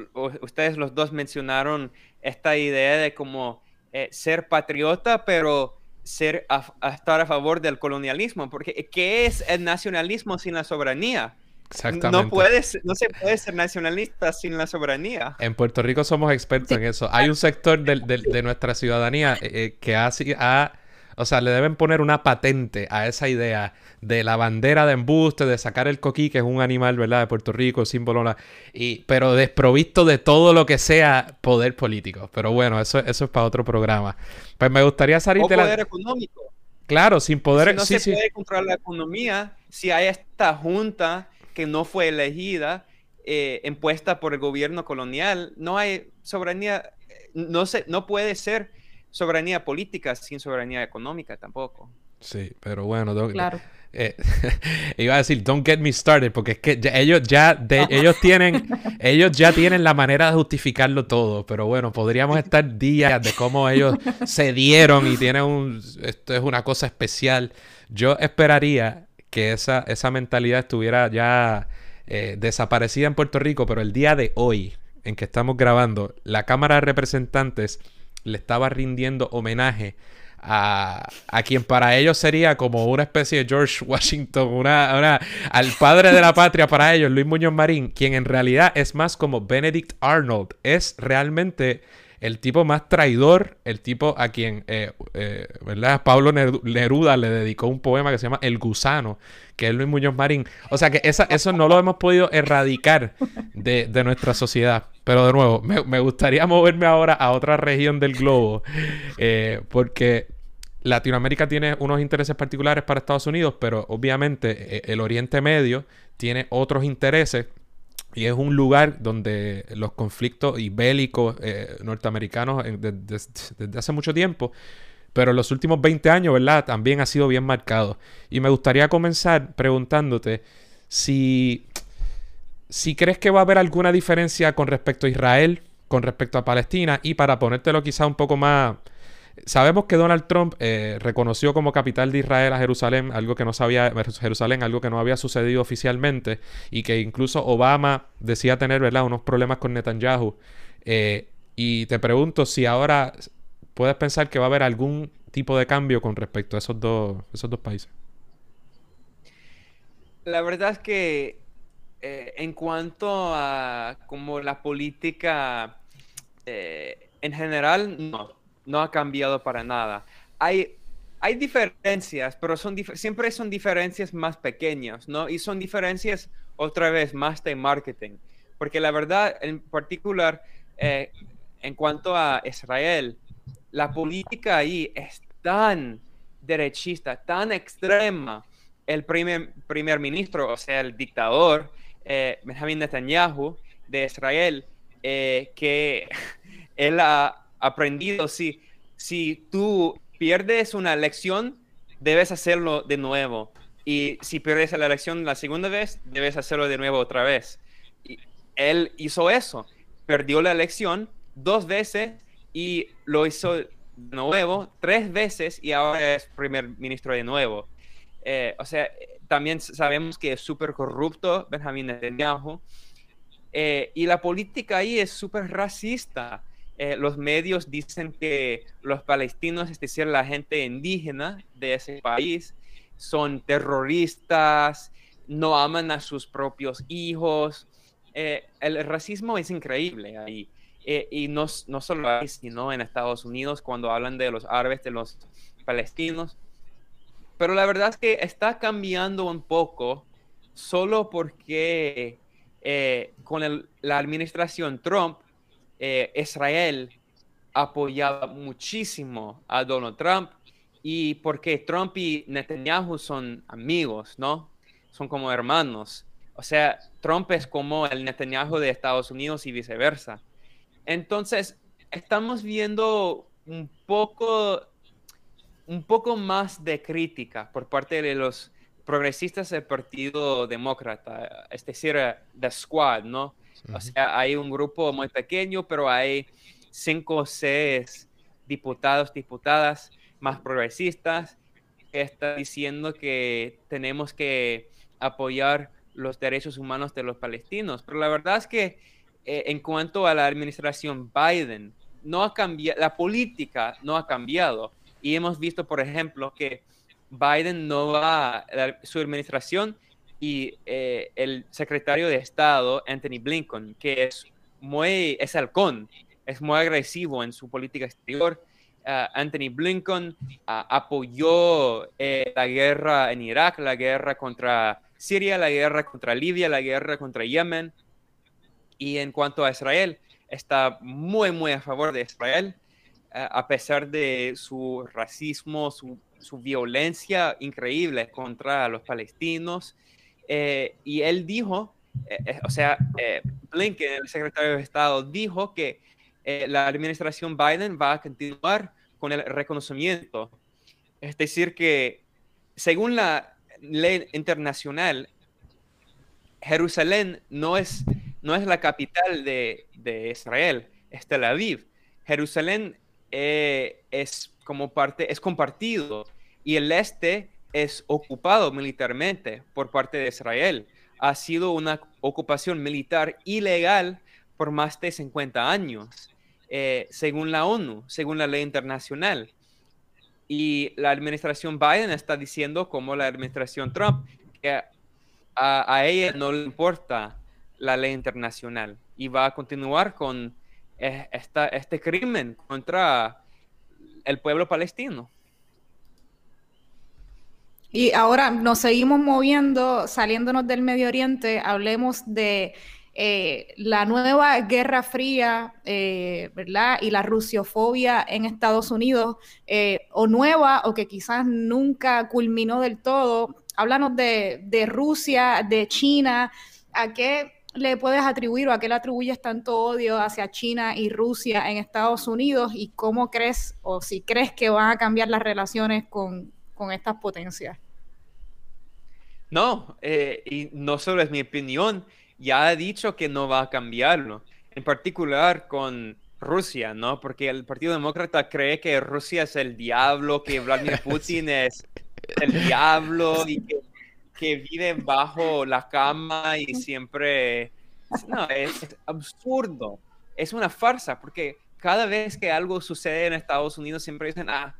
ustedes los dos mencionaron esta idea de como eh, ser patriota, pero ser estar a favor del colonialismo, porque ¿qué es el nacionalismo sin la soberanía? Exactamente. No, puedes, no se puede ser nacionalista sin la soberanía. En Puerto Rico somos expertos en eso. Hay un sector de, nuestra ciudadanía eh, eh, que ha, ha o sea, le deben poner una patente a esa idea de la bandera de embuste, de sacar el coquí, que es un animal, ¿verdad?, de Puerto Rico, símbolo, y, pero desprovisto de todo lo que sea poder político. Pero bueno, eso, eso es para otro programa. Pues me gustaría salir de la... poder económico. Claro, sin poder... Si no se puede controlar la economía, si hay esta junta que no fue elegida, eh, impuesta por el gobierno colonial, no hay soberanía, no, se, no puede ser soberanía política sin soberanía económica tampoco. Sí, pero bueno, claro. Eh, iba a decir, don't get me started, porque es que ellos ya ellos tienen ellos ya tienen la manera de justificarlo todo, pero bueno, podríamos estar días de cómo ellos se dieron y tienen un esto es una cosa especial. Yo esperaría que esa, esa mentalidad estuviera ya eh, desaparecida en Puerto Rico, pero el día de hoy, en que estamos grabando, la Cámara de Representantes le estaba rindiendo homenaje a, quien para ellos sería como una especie de George Washington, una, al padre de la patria para ellos, Luis Muñoz Marín, quien en realidad es más como Benedict Arnold. Es realmente el tipo más traidor, el tipo a quien, eh, eh, ¿verdad? Pablo Neruda le dedicó un poema que se llama El Gusano, que es Luis Muñoz Marín. O sea que esa, eso no lo hemos podido erradicar de, de nuestra sociedad. Pero de nuevo, me, gustaría moverme ahora a otra región del globo, eh, porque Latinoamérica tiene unos intereses particulares para Estados Unidos, pero obviamente eh, el Oriente Medio tiene otros intereses y es un lugar donde los conflictos y bélicos eh, norteamericanos desde hace mucho tiempo, pero en los últimos 20 años, ¿verdad? También ha sido bien marcado. Y me gustaría comenzar preguntándote si si crees que va a haber alguna diferencia con respecto a Israel, con respecto a Palestina, y para ponértelo quizá un poco más... Sabemos que Donald Trump eh, reconoció como capital de Israel a Jerusalén, algo que no sabía, Jerusalén, algo que no había sucedido oficialmente, y que incluso Obama decía tener, ¿verdad?, unos problemas con Netanyahu. Eh, y te pregunto si ahora puedes pensar que va a haber algún tipo de cambio con respecto a esos dos, esos dos países. La verdad es que eh, en cuanto a como la política eh, en general, no, no ha cambiado para nada. Hay, hay diferencias, pero son siempre son diferencias más pequeñas, ¿no? Y son diferencias, otra vez, más de marketing. Porque la verdad, en particular, eh, en cuanto a Israel, la política ahí es tan derechista, tan extrema. El primer, primer ministro, o sea, el dictador, eh, Benjamin Netanyahu de Israel eh, que él ha aprendido, si, si tú pierdes una elección, debes hacerlo de nuevo. Y si pierdes la elección la segunda vez, debes hacerlo de nuevo otra vez. Él hizo eso, perdió la elección dos veces y lo hizo de nuevo tres veces y ahora es primer ministro de nuevo. Eh, o sea, también sabemos que es súper corrupto Benjamin Netanyahu. Eh, y la política ahí es súper racista. Eh, los medios dicen que los palestinos, es decir, la gente indígena de ese país, son terroristas, no aman a sus propios hijos. el racismo es increíble ahí. y no, no solo ahí, sino en Estados Unidos, cuando hablan de los árabes, de los palestinos, pero la verdad es que está cambiando un poco solo porque eh, con la administración Trump, eh, Israel apoyaba muchísimo a Donald Trump y porque Trump y Netanyahu son amigos, ¿no? Son como hermanos. O sea, Trump es como el Netanyahu de Estados Unidos y viceversa. Entonces, estamos viendo un poco un poco más de crítica por parte de los progresistas del Partido Demócrata, es decir, The Squad, ¿no? O sea, hay un grupo muy pequeño, pero hay cinco o seis diputados, diputadas más progresistas que están diciendo que tenemos que apoyar los derechos humanos de los palestinos. Pero la verdad es que eh, en cuanto a la administración Biden, no ha cambiado, la política no ha cambiado. Y hemos visto, por ejemplo, que Biden no va, su administración y eh, el secretario de Estado, Anthony Blinken, que es muy, es halcón, es muy agresivo en su política exterior. Uh, Anthony Blinken uh, apoyó eh, la guerra en Irak, la guerra contra Siria, la guerra contra Libia, la guerra contra Yemen. Y en cuanto a Israel, está muy, muy a favor de Israel a pesar de su racismo, su, violencia increíble contra los palestinos. Eh, y él dijo, eh, eh, o sea, Blinken, el secretario de Estado, dijo que la administración Biden va a continuar con el reconocimiento. Es decir, que según la ley internacional, Jerusalén no es, no es la capital de, de Israel, es Tel Aviv. Jerusalén eh, es como parte, es compartido y el este es ocupado militarmente por parte de Israel. Ha sido una ocupación militar ilegal por más de 50 años, eh, según la ONU, según la ley internacional. Y la administración Biden está diciendo, como la administración Trump, que a ella no le importa la ley internacional y va a continuar con este crimen contra el pueblo palestino. Y ahora nos seguimos moviendo, saliéndonos del Medio Oriente, hablemos de eh, la nueva Guerra Fría, eh, ¿verdad? Y la rusiofobia en Estados Unidos, eh, o nueva, o que quizás nunca culminó del todo. Háblanos de, de Rusia, de China, ¿a qué le puedes atribuir o a qué le atribuyes tanto odio hacia China y Rusia en Estados Unidos y cómo crees o si crees que van a cambiar las relaciones con, estas potencias? No, eh, y no solo es mi opinión, ya ha dicho que no va a cambiarlo, en particular con Rusia, ¿no? Porque el Partido Demócrata cree que Rusia es el diablo, que Vladimir Putin es el diablo y que que viven bajo la cama y siempre... No, es, absurdo. Es una farsa porque cada vez que algo sucede en Estados Unidos siempre dicen, ah,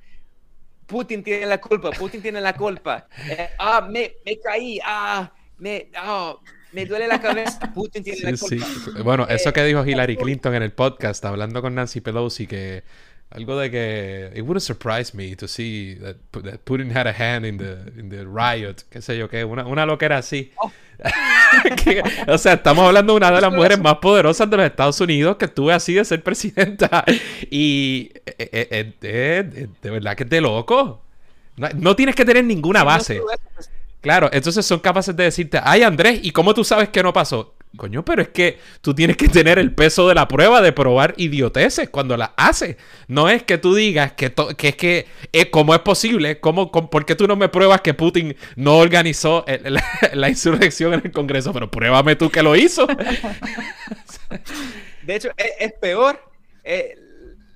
Putin tiene la culpa, Putin tiene la culpa. Eh, ah, me, me, caí, ah, me, oh, me duele la cabeza, Putin tiene la culpa. Sí. Bueno, eso que dijo Hillary Clinton en el podcast, hablando con Nancy Pelosi, que algo de que it wouldn't surprise me to see that, Putin had a hand in the, in the riot, qué sé yo qué, una, una loquera así. Oh. o sea, estamos hablando de una de las mujeres más poderosas de los Estados Unidos que estuve así de ser presidenta. Y eh, eh, eh, de verdad que es de loco. No, tienes que tener ninguna base. Claro, entonces son capaces de decirte, ay Andrés, ¿y cómo tú sabes que no pasó? Coño, pero es que tú tienes que tener el peso de la prueba de probar idioteces cuando las haces. No es que tú digas que, que es que, eh, ¿cómo es posible? ¿Cómo, ¿Por qué tú no me pruebas que Putin no organizó la, insurrección en el Congreso? Pero pruébame tú que lo hizo. de hecho, es, peor. Eh,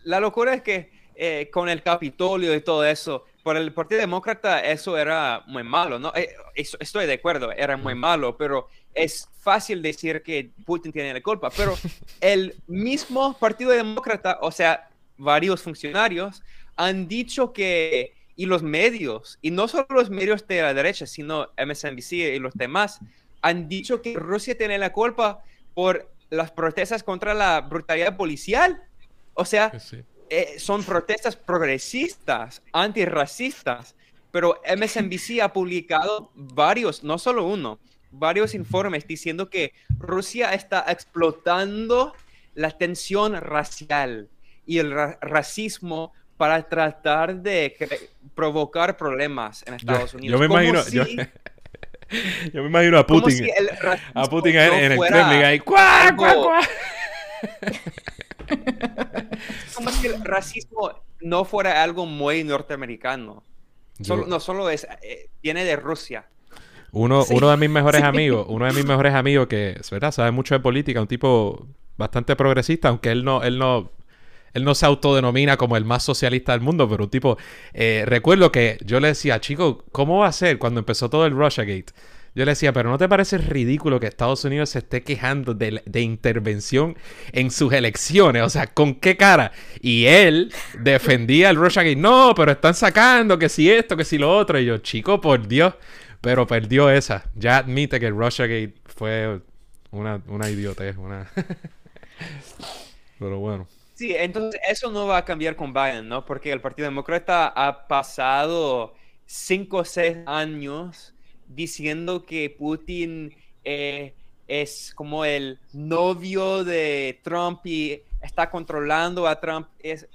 la locura es que eh, con el Capitolio y todo eso, por el Partido Demócrata eso era muy malo, ¿no? estoy de acuerdo, era muy malo, pero es fácil decir que Putin tiene la culpa, pero el mismo Partido Demócrata, o sea, varios funcionarios, han dicho que, y los medios, y no solo los medios de la derecha, sino MSNBC y los demás, han dicho que Rusia tiene la culpa por las protestas contra la brutalidad policial. O sea, eh, son protestas progresistas, antirracistas, pero MSNBC ha publicado varios, no solo uno, varios informes diciendo que Rusia está explotando la tensión racial y el racismo para tratar de provocar problemas en Estados Unidos. Yo me imagino, yo, me imagino a Putin, a Putin en, el Kremlin ahí, ¡cuá, cuá, cuá! como si el racismo no fuera algo muy norteamericano. no solo es, eh, viene de Rusia. Uno, uno de mis mejores amigos, uno de mis mejores amigos que, ¿verdad? Sabe mucho de política, un tipo bastante progresista, aunque él no, él no, él no se autodenomina como el más socialista del mundo, pero un tipo, eh, recuerdo que yo le decía, chico, ¿cómo va a ser cuando empezó todo el Russiagate? Yo le decía, pero ¿no te parece ridículo que Estados Unidos se esté quejando de, de, intervención en sus elecciones? O sea, ¿con qué cara? Y él defendía el Russiagate. No, pero están sacando que si esto, que si lo otro. Y yo, chico, por Dios. Pero perdió esa. Ya admite que Russiagate fue una, una idiotez. Pero bueno. Sí, entonces eso no va a cambiar con Biden, ¿no? Porque el Partido Demócrata ha pasado cinco o seis años diciendo que Putin eh, es como el novio de Trump y está controlando a Trump. Es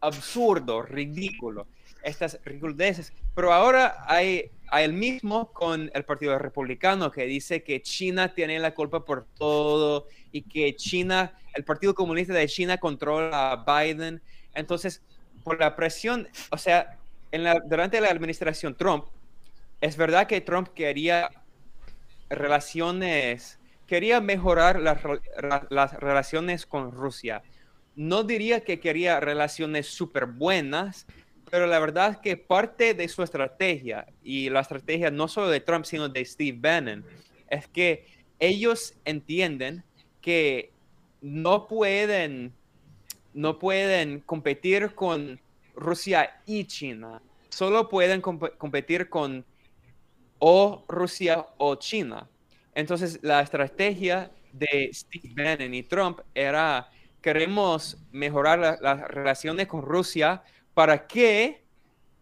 absurdo, ridículo, estas ridiculeces. Pero ahora hay a él mismo con el Partido Republicano que dice que China tiene la culpa por todo y que China, el Partido Comunista de China controla a Biden. Entonces, por la presión, o sea, en la, durante la administración Trump, es verdad que Trump quería relaciones, quería mejorar las, relaciones con Rusia. No diría que quería relaciones súper buenas, pero la verdad es que parte de su estrategia, y la estrategia no solo de Trump, sino de Steve Bannon, es que ellos entienden que no pueden, no pueden competir con Rusia y China, solo pueden competir con o Rusia o China. Entonces, la estrategia de Steve Bannon y Trump era, queremos mejorar las relaciones con Rusia, ¿Para qué?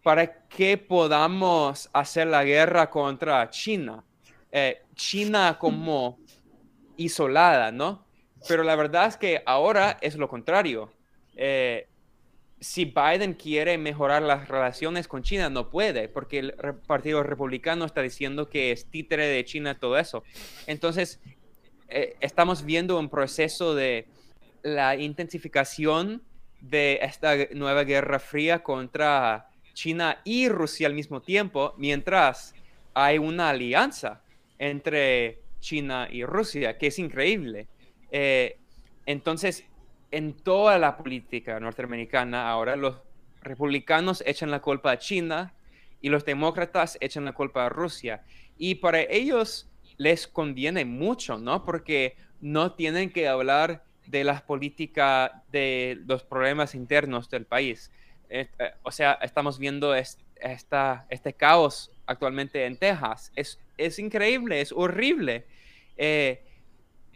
Para que podamos hacer la guerra contra China. Eh, China como isolada, ¿no? Pero la verdad es que ahora es lo contrario. Eh, si Biden quiere mejorar las relaciones con China, no puede, porque el Partido Republicano está diciendo que es títere de China, todo eso. Entonces, eh, estamos viendo un proceso de la intensificación de esta nueva guerra fría contra China y Rusia al mismo tiempo, mientras hay una alianza entre China y Rusia, que es increíble. Eh, entonces, en toda la política norteamericana, ahora los republicanos echan la culpa a China y los demócratas echan la culpa a Rusia. Y para ellos les conviene mucho, ¿no? Porque no tienen que hablar de las políticas, de los problemas internos del país. Eh, o sea, estamos viendo este caos actualmente en Texas. Es, es increíble, es horrible. Eh,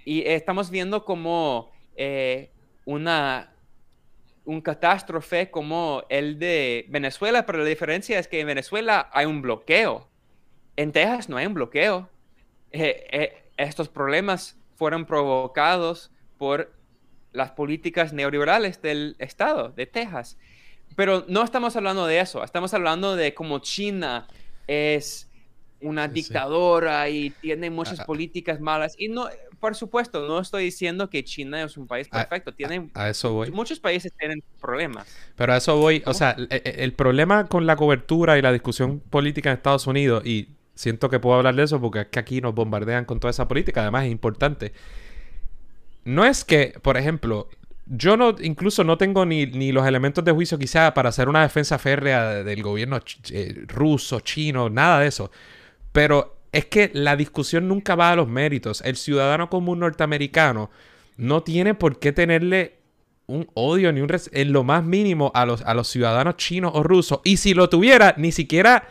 y estamos viendo como eh, una, un catástrofe como el de Venezuela, pero la diferencia es que en Venezuela hay un bloqueo. En Texas no hay un bloqueo. estos problemas fueron provocados por las políticas neoliberales del estado de Texas. Pero no estamos hablando de eso, estamos hablando de cómo China es una dictadora y tiene muchas políticas malas. Y no, por supuesto, no estoy diciendo que China es un país perfecto. Tienen, a, eso voy. Muchos países tienen problemas. Pero a eso voy. O sea, el, el, problema con la cobertura y la discusión política en Estados Unidos, y siento que puedo hablar de eso porque es que aquí nos bombardean con toda esa política, además es importante. No es que, por ejemplo, yo no, incluso no tengo ni, los elementos de juicio quizá para hacer una defensa férrea del gobierno eh, ruso, chino, nada de eso. Pero es que la discusión nunca va a los méritos. El ciudadano común norteamericano no tiene por qué tenerle un odio ni un en lo más mínimo a los, a los ciudadanos chinos o rusos. Y si lo tuviera, ni siquiera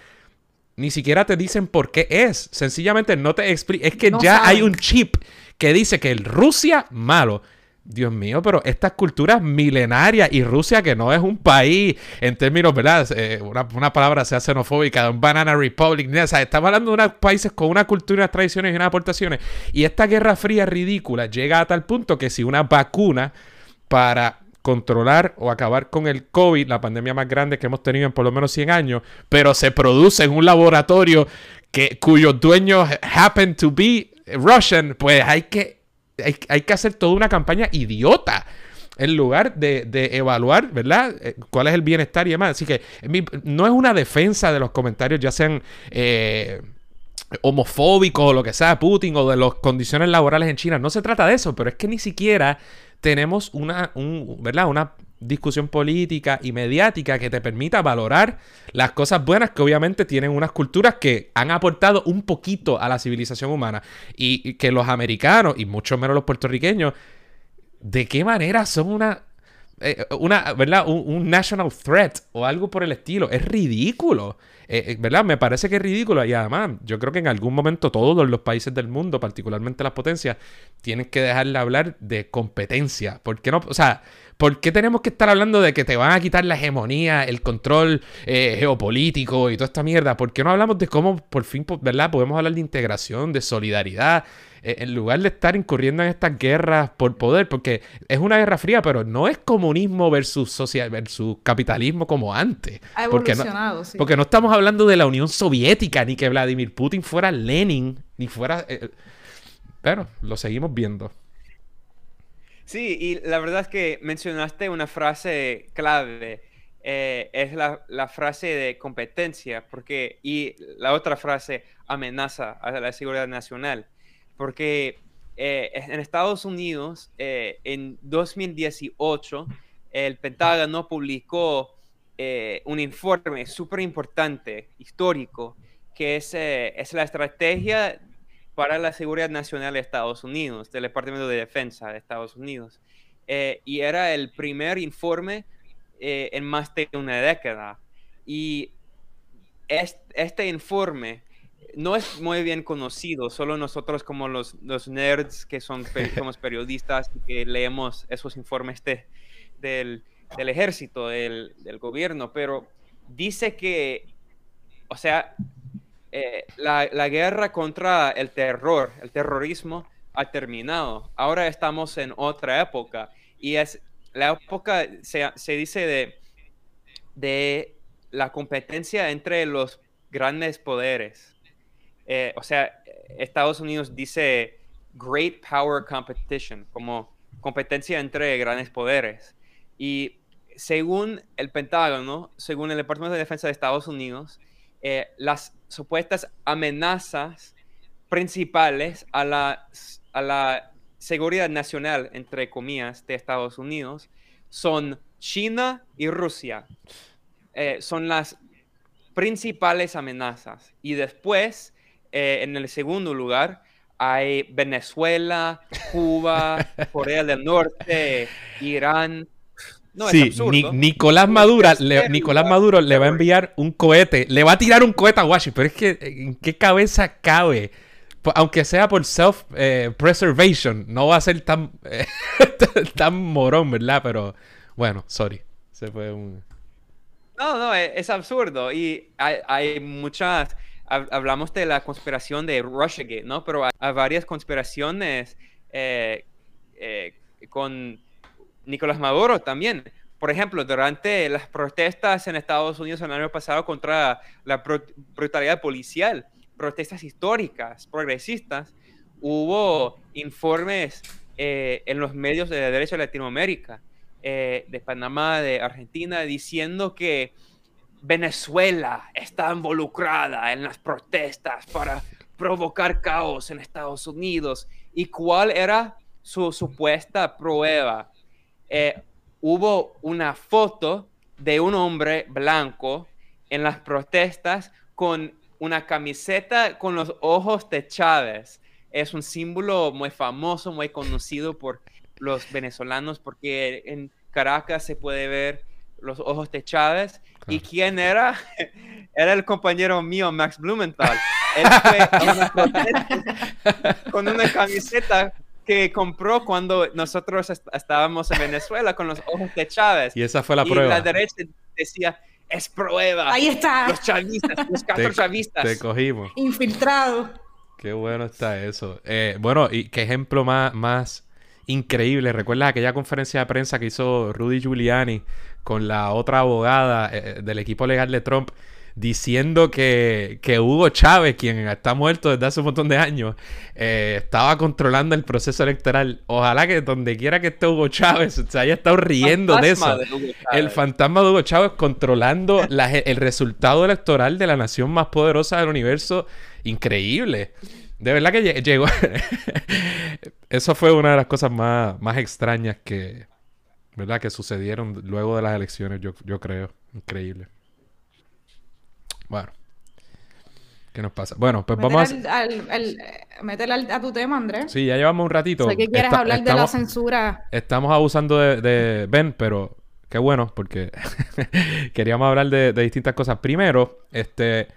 ni siquiera te dicen por qué es. Sencillamente no te explica. Es que ya hay un chip que dice que el Rusia malo. Dios mío, pero estas culturas milenarias y Rusia que no es un país en términos, ¿verdad? Eh, una, palabra sea xenofóbica, un banana republic, o sea, estamos hablando de unos países con una cultura, unas tradiciones y unas aportaciones. Y esta guerra fría ridícula llega a tal punto que si una vacuna para controlar o acabar con el COVID, la pandemia más grande que hemos tenido en por lo menos 100 años, pero se produce en un laboratorio que, cuyos dueños happen to be Russian, pues hay que, hay, que hacer toda una campaña idiota en lugar de, evaluar, ¿verdad? Eh, cuál es el bienestar y demás. Así que no es una defensa de los comentarios, ya sean eh, homofóbicos o lo que sea, Putin o de las condiciones laborales en China. No se trata de eso, pero es que ni siquiera tenemos una, ¿verdad? una discusión política y mediática que te permita valorar las cosas buenas que obviamente tienen unas culturas que han aportado un poquito a la civilización humana y, que los americanos y mucho menos los puertorriqueños de qué manera son una eh, una, ¿verdad? Un, national threat o algo por el estilo. Es ridículo. Eh, eh, ¿Verdad? Me parece que es ridículo. Y además, yo creo que en algún momento todos los países del mundo, particularmente las potencias, tienen que dejarle hablar de competencia. ¿Por qué no? O sea, ¿por qué tenemos que estar hablando de que te van a quitar la hegemonía, el control geopolítico y toda esta mierda? ¿Por qué no hablamos de cómo, por fin, ¿verdad? Podemos hablar de integración, de solidaridad, eh, en lugar de estar incurriendo en estas guerras por poder, porque es una guerra fría, pero no es comunismo versus, social, versus capitalismo como antes. Ha evolucionado, porque no, Porque no estamos hablando de la Unión Soviética, ni que Vladimir Putin fuera Lenin, ni fuera... Eh, pero lo seguimos viendo. Sí, y la verdad es que mencionaste una frase clave. Eh, es la, la, frase de competencia, porque, y la otra frase, amenaza a la seguridad nacional porque eh, en Estados Unidos, eh, en 2018, el Pentágono publicó eh, un informe súper importante, histórico, que es, es la estrategia para la seguridad nacional de Estados Unidos, del Departamento de Defensa de Estados Unidos. y era el primer informe en más de una década. Y este informe no es muy bien conocido, solo nosotros como los, los nerds que son, somos periodistas y que leemos esos informes de, del, del, ejército, del, del, gobierno, pero dice que, o sea, eh, la, la, guerra contra el terror, el terrorismo ha terminado. Ahora estamos en otra época y es la época, se, se dice de, de la competencia entre los grandes poderes eh, o sea, Estados Unidos dice Great Power Competition, como competencia entre grandes poderes. Y según el Pentágono, según el Departamento de Defensa de Estados Unidos, eh, las supuestas amenazas principales a la, a la seguridad nacional, entre comillas, de Estados Unidos son China y Rusia. Eh, son las principales amenazas. Y después eh, en el segundo lugar hay Venezuela, Cuba, Corea del Norte, Irán. No, sí, Nicolás, Maduro, le, Nicolás Maduro le va a enviar un cohete, le va a tirar un cohete a Washington, pero es que ¿en qué cabeza cabe? Aunque sea por self-preservation, eh, no va a ser tan, tan morón, ¿verdad? Pero bueno, sorry. Se fue un... No, no, es, es absurdo. Y hay, hay muchas hablamos de la conspiración de Russiagate, ¿no? Pero hay, varias conspiraciones eh, eh, con Nicolás Maduro también. Por ejemplo, durante las protestas en Estados Unidos el año pasado contra la brutalidad policial, protestas históricas, progresistas, hubo informes eh, en los medios de derecho de Latinoamérica, eh, de Panamá, de Argentina, diciendo que Venezuela está involucrada en las protestas para provocar caos en Estados Unidos. ¿Y cuál era su supuesta prueba? Eh, hubo una foto de un hombre blanco en las protestas con una camiseta con los ojos de Chávez. Es un símbolo muy famoso, muy conocido por los venezolanos porque en Caracas se puede ver los ojos de Chávez. ¿Y quién era? Era el compañero mío, Max Blumenthal. Él fue con una camiseta que compró cuando nosotros estábamos en Venezuela con los ojos de Chávez. Y esa fue la prueba. Y la derecha decía, es prueba. Ahí está. Los chavistas, los cuatro chavistas. Te cogimos. Infiltrado. Qué bueno está eso. Eh, bueno, y qué ejemplo más, más increíble. ¿Recuerdas aquella conferencia de prensa que hizo Rudy Giuliani con la otra abogada eh, del equipo legal de Trump? diciendo que, que, Hugo Chávez, quien está muerto desde hace un montón de años, eh, estaba controlando el proceso electoral. Ojalá que donde quiera que esté Hugo Chávez se haya estado riendo de eso. el fantasma de Hugo Chávez controlando el resultado electoral de la nación más poderosa del universo. Increíble. De verdad que llegó. eso fue una de las cosas más, más extrañas que, ¿verdad? que sucedieron luego de las elecciones, yo, yo creo. Increíble. Bueno. ¿Qué nos pasa? Bueno, pues vamos a... Al, métele a tu tema, Andrés. Sí, ya llevamos un ratito. Sé que quieres hablar de la censura. Estamos abusando de, Ben, pero qué bueno, porque queríamos hablar de, distintas cosas. Primero, este...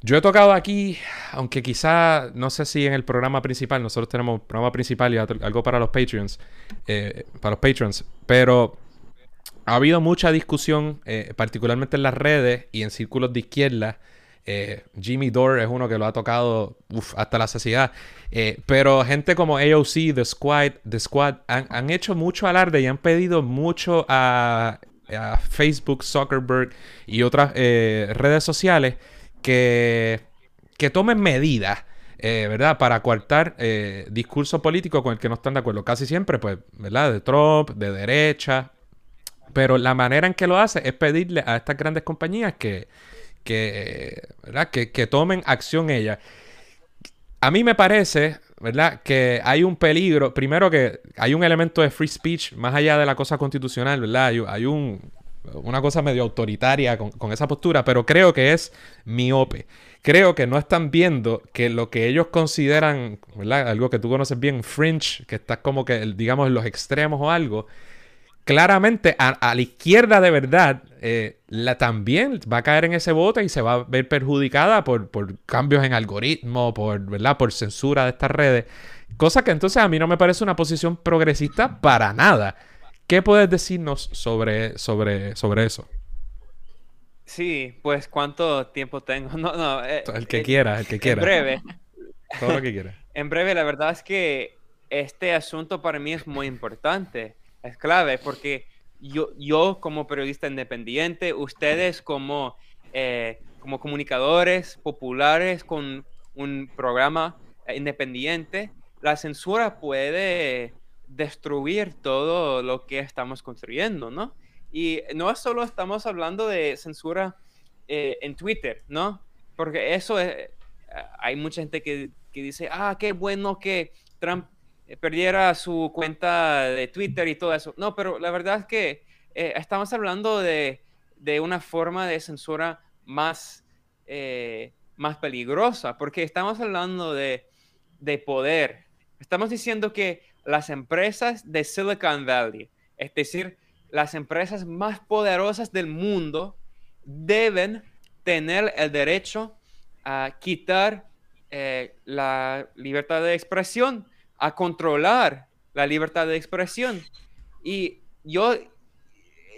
Yo he tocado aquí, aunque quizá, no sé si en el programa principal, nosotros tenemos programa principal y algo para los Patreons, eh, para los Patrons, pero ha habido mucha discusión, eh, particularmente en las redes y en círculos de izquierda. Eh, Jimmy Dore es uno que lo ha tocado hasta la saciedad. Pero gente como AOC, The Squad, The Squad han, hecho mucho alarde y han pedido mucho a, Facebook, Zuckerberg y otras redes sociales que, que tomen medidas. ¿verdad? Para coartar discurso político con el que no están de acuerdo. Casi siempre, pues, ¿verdad? De Trump, de derecha, pero la manera en que lo hace es pedirle a estas grandes compañías que, que, ¿verdad? que, tomen acción ellas. A mí me parece, ¿verdad? Que hay un peligro. Primero que hay un elemento de free speech más allá de la cosa constitucional, ¿verdad? Hay, un, una cosa medio autoritaria con, esa postura, pero creo que es miope. Creo que no están viendo que lo que ellos consideran. Algo que tú conoces bien, fringe, que está como que, digamos, en los extremos o algo, claramente a, la izquierda de verdad eh, la también va a caer en ese bote y se va a ver perjudicada por, cambios en algoritmo, por, ¿verdad? por censura de estas redes. Cosa que entonces a mí no me parece una posición progresista para nada. ¿Qué puedes decirnos sobre, sobre, sobre eso? Sí, pues cuánto tiempo tengo. No, no, eh, el que quiera, el que quiera. En breve. Todo lo que quiera. en breve, la verdad es que este asunto para mí es muy importante es clave porque yo, yo como periodista independiente, ustedes como, eh, como comunicadores populares con un programa independiente, la censura puede destruir todo lo que estamos construyendo, ¿no? Y no solo estamos hablando de censura eh, en Twitter, ¿no? Porque eso es, hay mucha gente que, que dice, ah, qué bueno que Trump eh, perdiera su cuenta de Twitter y todo eso. No, pero la verdad es que eh, estamos hablando de, una forma de censura más, eh, más peligrosa, porque estamos hablando de, poder. Estamos diciendo que las empresas de Silicon Valley, es decir, las empresas más poderosas del mundo, deben tener el derecho a quitar la libertad de expresión a controlar la libertad de expresión. Y yo,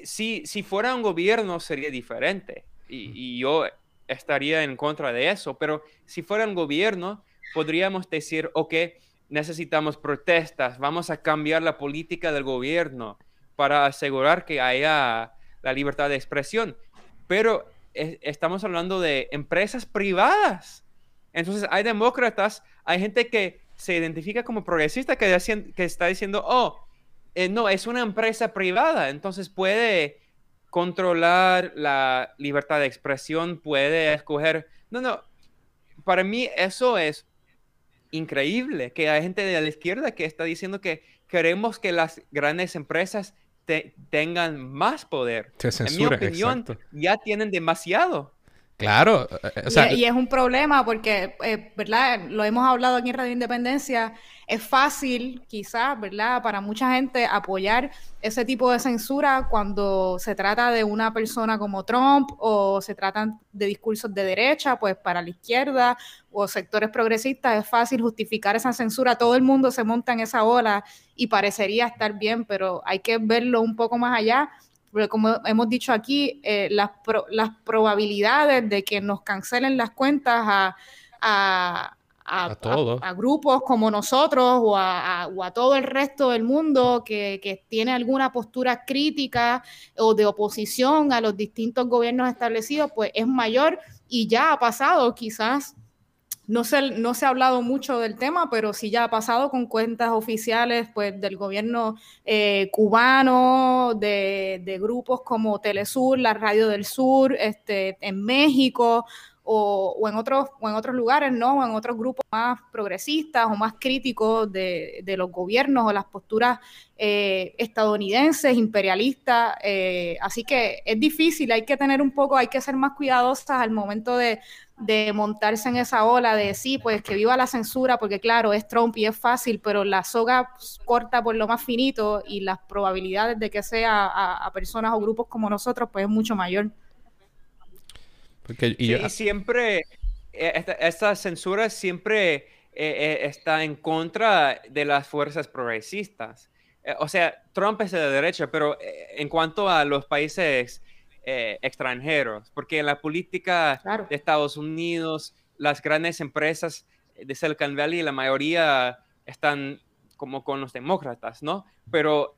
si, si fuera un gobierno sería diferente y, yo estaría en contra de eso, pero si fuera un gobierno podríamos decir, ok, necesitamos protestas, vamos a cambiar la política del gobierno para asegurar que haya la libertad de expresión. Pero estamos hablando de empresas privadas. Entonces hay demócratas, hay gente que se identifica como progresista que, está diciendo, oh, eh, no, es una empresa privada, entonces puede controlar la libertad de expresión, puede escoger. No, no, para mí eso es increíble, que hay gente de la izquierda que está diciendo que queremos que las grandes empresas tengan más poder. en mi opinión, ya tienen demasiado. Claro. Eh, y, es un problema porque, eh, ¿verdad? Lo hemos hablado aquí en Radio Independencia. Es fácil, quizás, ¿verdad? Para mucha gente apoyar ese tipo de censura cuando se trata de una persona como Trump o se tratan de discursos de derecha, pues para la izquierda o sectores progresistas es fácil justificar esa censura. Todo el mundo se monta en esa ola y parecería estar bien, pero hay que verlo un poco más allá porque como hemos dicho aquí, eh, las, las probabilidades de que nos cancelen las cuentas a, a, a, grupos como nosotros o, a, todo el resto del mundo que, que, tiene alguna postura crítica o de oposición a los distintos gobiernos establecidos, pues es mayor y ya ha pasado quizás no se, no se ha hablado mucho del tema, pero sí ya ha pasado con cuentas oficiales pues, del gobierno eh, cubano, de, de, grupos como Telesur, la Radio del Sur, este, en México, o, en otros, o en otros lugares, ¿no? O en otros grupos más progresistas o más críticos de, los gobiernos o las posturas eh, estadounidenses, imperialistas. Eh, así que es difícil, hay que tener un poco, hay que ser más cuidadosas al momento de, montarse en esa ola de sí, pues que viva la censura, porque claro, es Trump y es fácil, pero la soga corta por lo más finito y las probabilidades de que sea a, a personas o grupos como nosotros, pues es mucho mayor y siempre, eh, esta, censura siempre eh, eh, está en contra de las fuerzas progresistas. o sea, Trump es de derecha, pero en cuanto a los países extranjeros, porque en la política de Estados Unidos, las grandes empresas de Silicon Valley, la mayoría están como con los demócratas, ¿no? Pero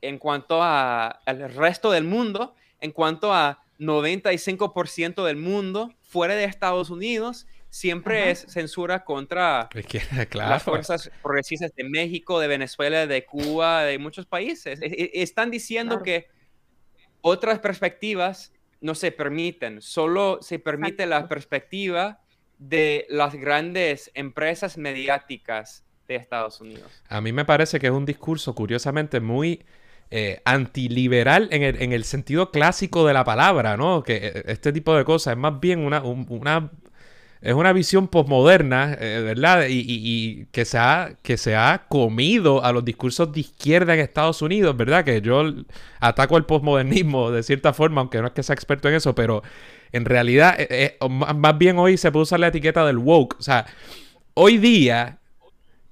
en cuanto al resto del mundo, en cuanto a 95% del mundo fuera de Estados Unidos siempre es censura contra las fuerzas progresistas de México, de Venezuela, de Cuba, de muchos países. Están diciendo que otras perspectivas no se permiten, solo se permite la perspectiva de las grandes empresas mediáticas de Estados Unidos. A mí me parece que es un discurso curiosamente muy eh, antiliberal en el, en el, sentido clásico de la palabra, ¿no? Que eh, este tipo de cosas es más bien una, una es una visión posmoderna, eh, ¿verdad? Y, que, se ha, que se ha comido a los discursos de izquierda en Estados Unidos, ¿verdad? Que yo ataco el posmodernismo de cierta forma, aunque no es que sea experto en eso, pero en realidad, más bien hoy se puede usar la etiqueta del woke. O sea, hoy día,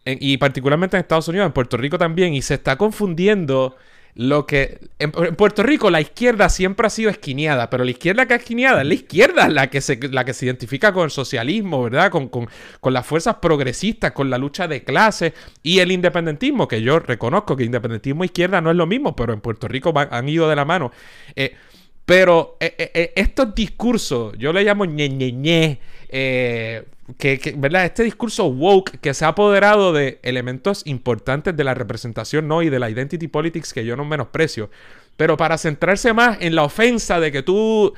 y particularmente en Estados Unidos, en Puerto Rico también, y se está confundiendo lo que. En, Puerto Rico la izquierda siempre ha sido esquineada, pero la izquierda que es esquineada es la izquierda la que se, la que se identifica con el socialismo, ¿verdad? Con, las fuerzas progresistas, con la lucha de clases y el independentismo, que yo reconozco que independentismo e izquierda no es lo mismo, pero en Puerto Rico han ido de la mano. Eh, pero eh, eh, estos discursos, yo le llamo ñe, ñe, ñe que, ¿verdad? Este discurso woke que se ha apoderado de elementos importantes de la representación, ¿no? Y de la identity politics que yo no menosprecio. Pero para centrarse más en la ofensa de que tú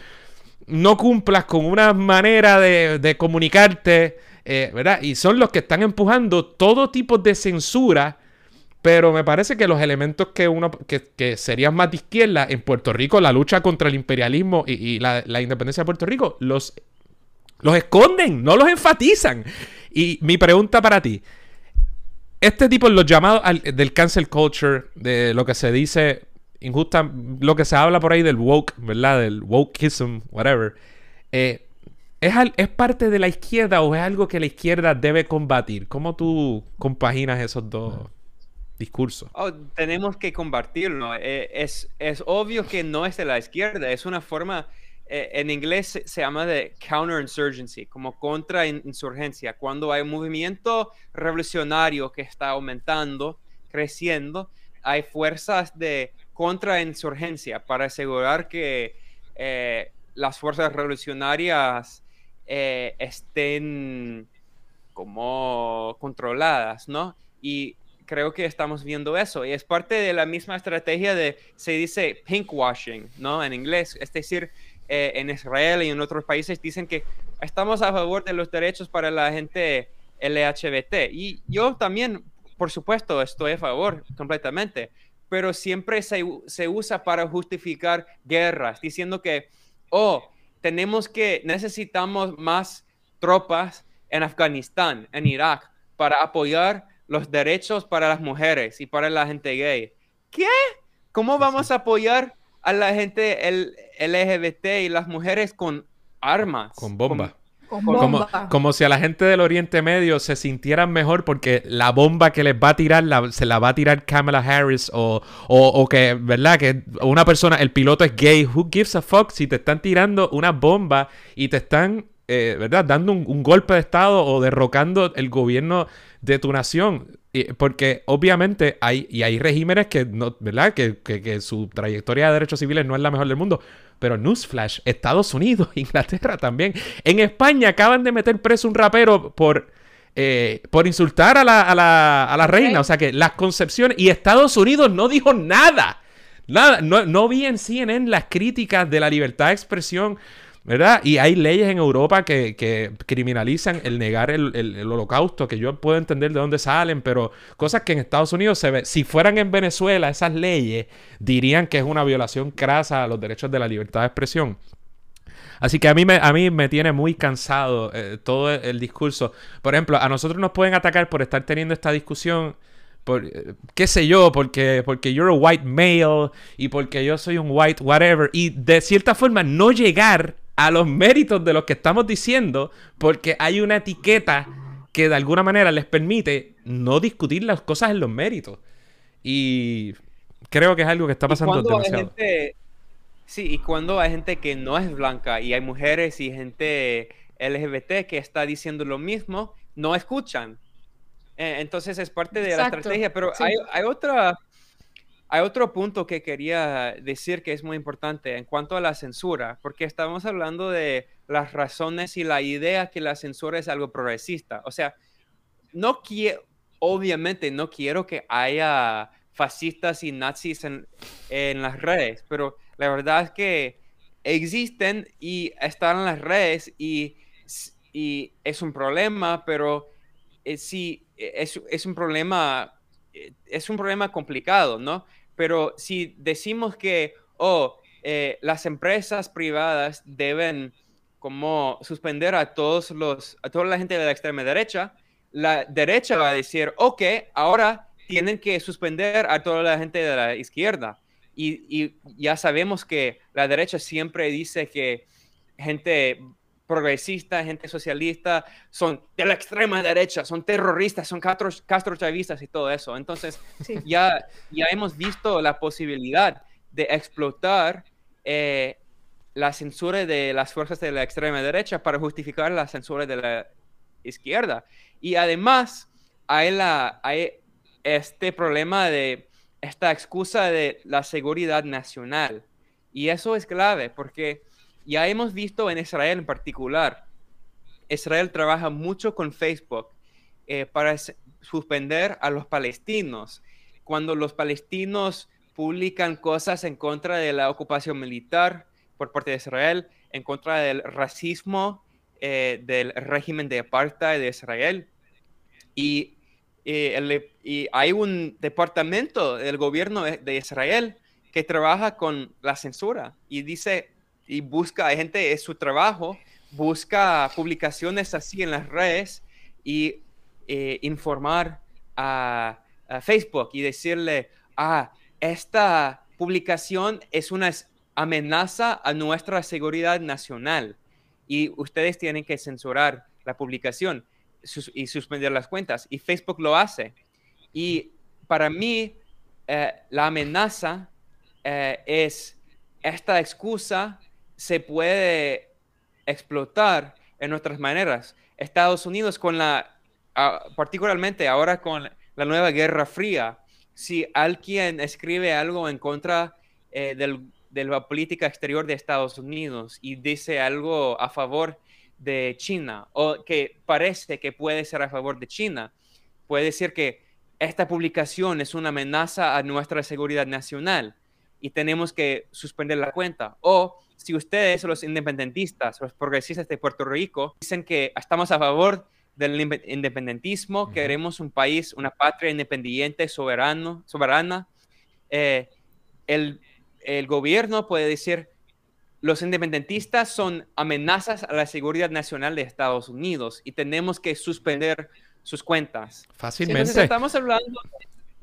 no cumplas con una manera de, comunicarte, eh, ¿verdad? Y son los que están empujando todo tipo de censura. Pero me parece que los elementos que uno que, serían más de izquierda en Puerto Rico, la lucha contra el imperialismo y, la, la, independencia de Puerto Rico, los los esconden, no los enfatizan. Y mi pregunta para ti, este tipo, los llamados del cancel culture, de lo que se dice injusta, lo que se habla por ahí del woke, ¿verdad? Del wokeism, whatever. Eh, ¿es, ¿Es parte de la izquierda o es algo que la izquierda debe combatir? ¿Cómo tú compaginas esos dos discursos? Oh, tenemos que combatirlo. Eh, es, es obvio que no es de la izquierda, es una forma eh, en inglés se, llama de counterinsurgency, como contrainsurgencia, cuando hay un movimiento revolucionario que está aumentando, creciendo, hay fuerzas de contrainsurgencia para asegurar que eh, las fuerzas revolucionarias estén como controladas, ¿no? Y creo que estamos viendo eso. Y es parte de la misma estrategia de, se dice pinkwashing, ¿no? En inglés. Es decir, eh, en Israel y en otros países dicen que estamos a favor de los derechos para la gente LHBT. Y yo también, por supuesto, estoy a favor completamente. Pero siempre se, se usa para justificar guerras, diciendo que, oh, tenemos que, necesitamos más tropas en Afganistán, en Irak, para apoyar los derechos para las mujeres y para la gente gay. ¿Qué? ¿Cómo vamos a apoyar a la gente LGBT y las mujeres con armas? Con bomba. como, si a la gente del Oriente Medio se sintieran mejor porque la bomba que les va a tirar se la va a tirar Kamala Harris o, o, que, ¿verdad? Que una persona, el piloto es gay. Who gives a fuck si te están tirando una bomba y te están eh, ¿verdad? Dando un, golpe de Estado o derrocando el gobierno de tu nación. porque obviamente hay, y hay regímenes que, no, ¿verdad? Que, su trayectoria de derechos civiles no es la mejor del mundo. Pero Newsflash, Estados Unidos, Inglaterra también. En España acaban de meter preso un rapero por... Eh, por insultar a la, a la, a la reina. O sea que las concepciones. Y Estados Unidos no dijo nada. Nada. No, no vi en CNN las críticas de la libertad de expresión ¿verdad? Y hay leyes en Europa que, criminalizan el negar el, holocausto, que yo puedo entender de dónde salen, pero cosas que en Estados Unidos se ve. Si fueran en Venezuela esas leyes, dirían que es una violación crasa a los derechos de la libertad de expresión. Así que a mí me, a mí me tiene muy cansado eh, todo el, discurso. Por ejemplo, a nosotros nos pueden atacar por estar teniendo esta discusión por, eh, qué sé yo, porque, porque you're a white male y porque yo soy un white whatever. Y de cierta forma no llegar a los méritos de lo que estamos diciendo porque hay una etiqueta que de alguna manera les permite no discutir las cosas en los méritos. Y creo que es algo que está pasando demasiado. sí, y cuando hay gente que no es blanca y hay mujeres y gente LGBT que está diciendo lo mismo, no escuchan. Eh, entonces es parte de la estrategia, pero hay, hay otra hay otro punto que quería decir que es muy importante en cuanto a la censura, porque estamos hablando de las razones y la idea que la censura es algo progresista. O sea, no quiero, obviamente no quiero que haya fascistas y nazis en, las redes, pero la verdad es que existen y están en las redes y, y es un problema, pero eh, sí, es, es un problema eh, es un problema complicado, ¿no? Pero si decimos que, oh, eh, las empresas privadas deben como suspender a todos los, a toda la gente de la extrema derecha, la derecha va a decir, ok, ahora tienen que suspender a toda la gente de la izquierda. Y, y ya sabemos que la derecha siempre dice que gente progresista, gente socialista, son de la extrema derecha, son terroristas, son castro, chavistas y todo eso. Entonces, ya, ya hemos visto la posibilidad de explotar eh, la censura de las fuerzas de la extrema derecha para justificar la censura de la izquierda. Y además, hay, la, hay este problema de esta excusa de la seguridad nacional. Y eso es clave porque ya hemos visto en Israel en particular, Israel trabaja mucho con Facebook eh, para suspender a los palestinos. Cuando los palestinos publican cosas en contra de la ocupación militar por parte de Israel, en contra del racismo eh, del régimen de apartheid de Israel. Y, eh, y, hay un departamento del gobierno de Israel que trabaja con la censura y dice, y busca, hay gente, es su trabajo, busca publicaciones así en las redes y eh, informar a, Facebook y decirle, ah, esta publicación es una amenaza a nuestra seguridad nacional y ustedes tienen que censurar la publicación y suspender las cuentas. Y Facebook lo hace. Y para mí, eh, la amenaza eh, es esta excusa se puede explotar en nuestras maneras. Estados Unidos con la, particularmente ahora con la nueva Guerra Fría, si alguien escribe algo en contra eh, de la política exterior de Estados Unidos y dice algo a favor de China o que parece que puede ser a favor de China, puede decir que esta publicación es una amenaza a nuestra seguridad nacional y tenemos que suspender la cuenta. O si ustedes, los independentistas, los progresistas de Puerto Rico, dicen que estamos a favor del independentismo, queremos un país, una patria independiente, soberano, soberana, eh, el, el gobierno puede decir, los independentistas son amenazas a la seguridad nacional de Estados Unidos y tenemos que suspender sus cuentas. Fácilmente. Entonces estamos hablando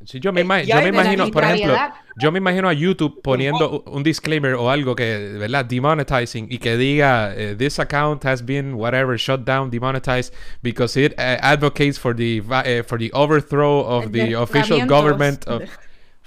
Sí, yo me, eh, yo me imagino, por ejemplo, yo me imagino a YouTube poniendo un disclaimer o algo que, ¿verdad? Demonetizing y que diga, eh, this account has been whatever shut down, demonetized because it uh, advocates for the uh, for the overthrow of the official government of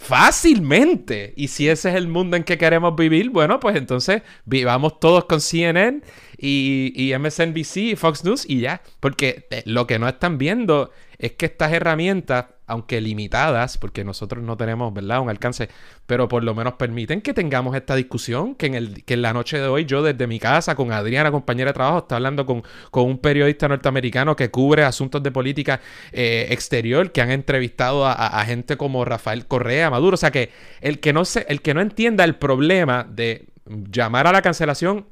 Fácilmente. Y si ese es el mundo en que queremos vivir, bueno, pues entonces vivamos todos con CNN y, y MSNBC y Fox News y ya. Porque lo que no están viendo es que estas herramientas aunque limitadas, porque nosotros no tenemos, ¿verdad?, un alcance, pero por lo menos permiten que tengamos esta discusión, que en, el, que en la noche de hoy yo desde mi casa con Adriana, compañera de trabajo, está hablando con, un periodista norteamericano que cubre asuntos de política eh, exterior, que han entrevistado a, gente como Rafael Correa, Maduro, o sea que el que no, se, el que no entienda el problema de llamar a la cancelación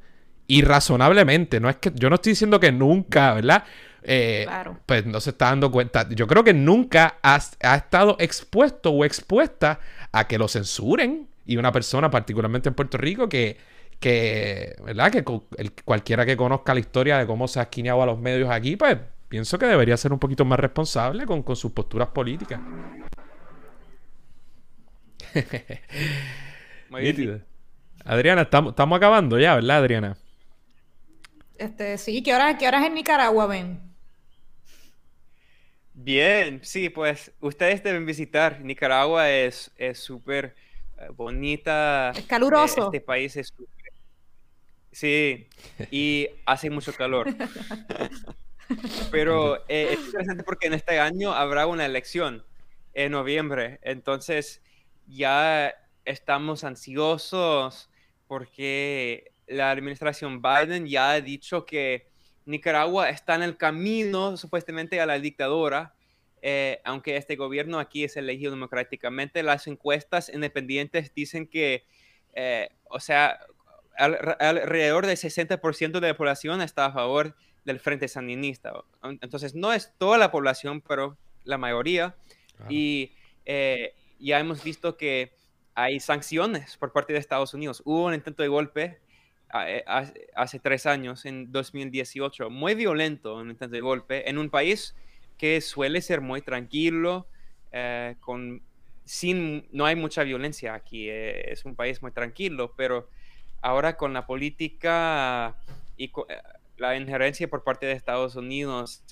irrazonablemente, no es que yo no estoy diciendo que nunca, ¿verdad? Eh, pues no se está dando cuenta. Yo creo que nunca ha, estado expuesto o expuesta a que lo censuren. Y una persona, particularmente en Puerto Rico, que, que ¿verdad? Que cualquiera que conozca la historia de cómo se ha esquineado a los medios aquí, pues pienso que debería ser un poquito más responsable con, sus posturas políticas. Adriana, estamos, estamos acabando ya, ¿verdad, Adriana? Este, sí, ¿qué horas, qué horas en Nicaragua ven? Bien, sí, pues ustedes deben visitar. Nicaragua es súper eh, bonita. Es caluroso. Este país es Sí, y hace mucho calor. Pero eh, es interesante porque en este año habrá una elección en noviembre. Entonces ya estamos ansiosos porque la administración Biden ya ha dicho que Nicaragua está en el camino supuestamente a la dictadura, eh, aunque este gobierno aquí es elegido democráticamente. Las encuestas independientes dicen que, eh, o sea, alrededor del 60% de la población está a favor del Frente Sandinista. Entonces, no es toda la población, pero la mayoría. Y eh, ya hemos visto que hay sanciones por parte de Estados Unidos. Hubo un intento de golpe hace tres años, en 2018, muy violento, un intento de golpe, en un país que suele ser muy tranquilo, eh, con, sin, no hay mucha violencia aquí, eh, es un país muy tranquilo, pero ahora con la política y la injerencia por parte de Estados Unidos,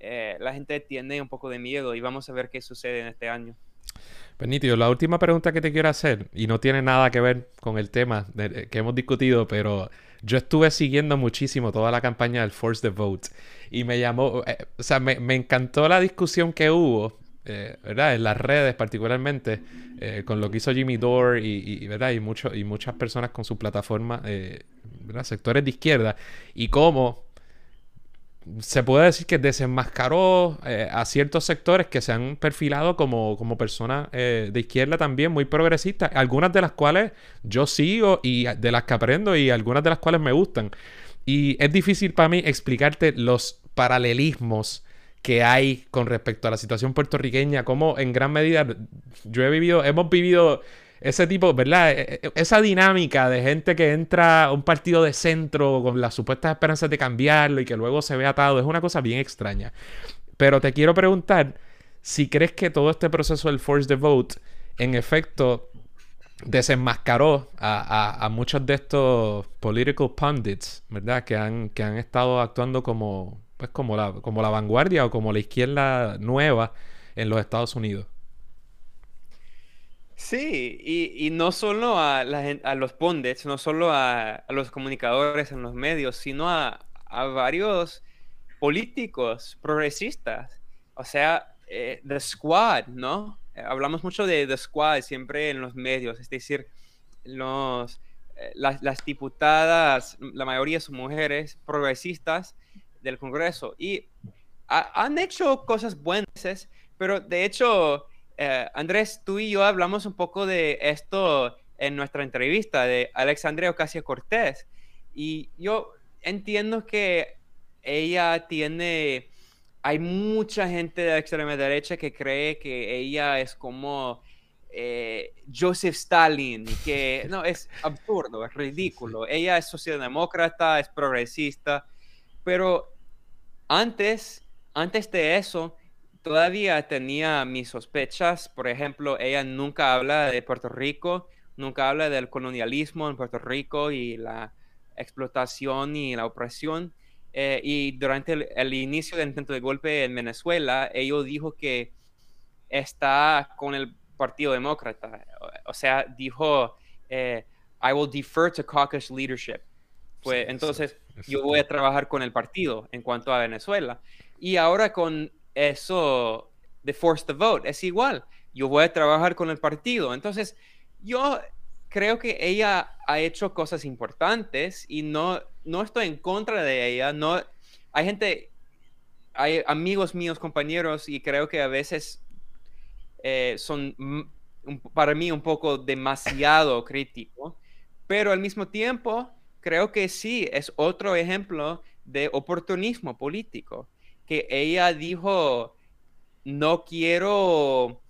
la gente tiene un poco de miedo y vamos a ver qué sucede en este año. Pues la última pregunta que te quiero hacer, y no tiene nada que ver con el tema que hemos discutido, pero yo estuve siguiendo muchísimo toda la campaña del Force the Vote y me llamó, eh, o sea, me, encantó la discusión que hubo, eh, ¿verdad? En las redes particularmente, eh, con lo que hizo Jimmy Dore y, ¿verdad? Y, mucho, y muchas personas con su plataforma, ¿verdad? Sectores de izquierda, y cómo se puede decir que desenmascaró eh, a ciertos sectores que se han perfilado como, como personas eh, de izquierda también muy progresistas, algunas de las cuales yo sigo y de las que aprendo y algunas de las cuales me gustan. Y es difícil para mí explicarte los paralelismos que hay con respecto a la situación puertorriqueña, como en gran medida yo he vivido, hemos vivido ese tipo, ¿verdad? E, e, esa dinámica de gente que entra a un partido de centro con las supuestas esperanzas de cambiarlo y que luego se ve atado, es una cosa bien extraña. Pero te quiero preguntar si crees que todo este proceso del Force the Vote, en efecto, desenmascaró a, muchos de estos political pundits, ¿verdad? Que han, que han estado actuando como, pues como, la, como la vanguardia o como la izquierda nueva en los Estados Unidos. Sí, y, no solo a, a los pundits, no solo a, los comunicadores en los medios, sino a, varios políticos progresistas. O sea, eh, The Squad, ¿no? Eh, hablamos mucho de The Squad siempre en los medios, es decir, los, eh, las, diputadas, la mayoría son mujeres progresistas del Congreso. Y han hecho cosas buenas, pero de hecho, eh, Andrés, tú y yo hablamos un poco de esto en nuestra entrevista de Alexandria Ocasio Cortés. Y yo entiendo que ella tiene, hay mucha gente de la extrema derecha que cree que ella es como eh, Joseph Stalin, que no, es absurdo, es ridículo. Ella es socialdemócrata, es progresista, pero antes, antes de eso, todavía tenía mis sospechas. Por ejemplo, ella nunca habla de Puerto Rico, nunca habla del colonialismo en Puerto Rico y la explotación y la opresión. Eh, y durante el, inicio del intento de golpe en Venezuela, ella dijo que está con el Partido Demócrata. O, sea, dijo, eh, I will defer to caucus leadership. Pues entonces yo voy a trabajar con el partido en cuanto a Venezuela. Y ahora con eso de force to vote es igual. Yo voy a trabajar con el partido. Entonces, yo creo que ella ha hecho cosas importantes y no, no estoy en contra de ella. No, hay gente, hay amigos míos, compañeros, y creo que a veces eh, son para mí un poco demasiado crítico, pero al mismo tiempo creo que sí, es otro ejemplo de oportunismo político, que ella dijo, no quiero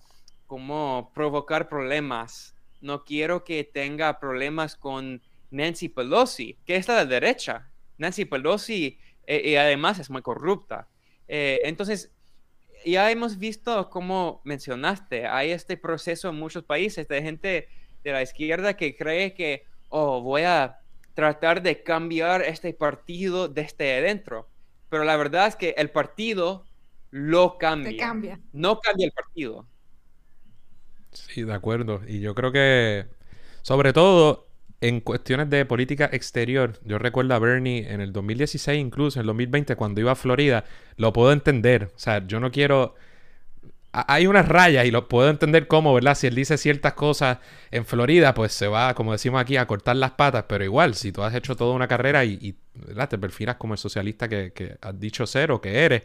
como provocar problemas no quiero que tenga problemas con Nancy Pelosi, que es la derecha. Nancy Pelosi eh, y además es muy corrupta. Eh, entonces, ya hemos visto, como mencionaste, hay este proceso en muchos países de gente de la izquierda que cree que, oh, voy a tratar de cambiar este partido desde adentro. Pero la verdad es que el partido lo cambia. cambia. No cambia el partido. Sí, de acuerdo. Y yo creo que, sobre todo en cuestiones de política exterior, yo recuerdo a Bernie en el 2016, incluso en el 2020, cuando iba a Florida, lo puedo entender. O sea, yo no quiero... Hay unas rayas y lo puedo entender cómo, ¿verdad? Si él dice ciertas cosas en Florida, pues se va, como decimos aquí, a cortar las patas. Pero igual, si tú has hecho toda una carrera y, te perfilas como el socialista que, has dicho ser o que eres,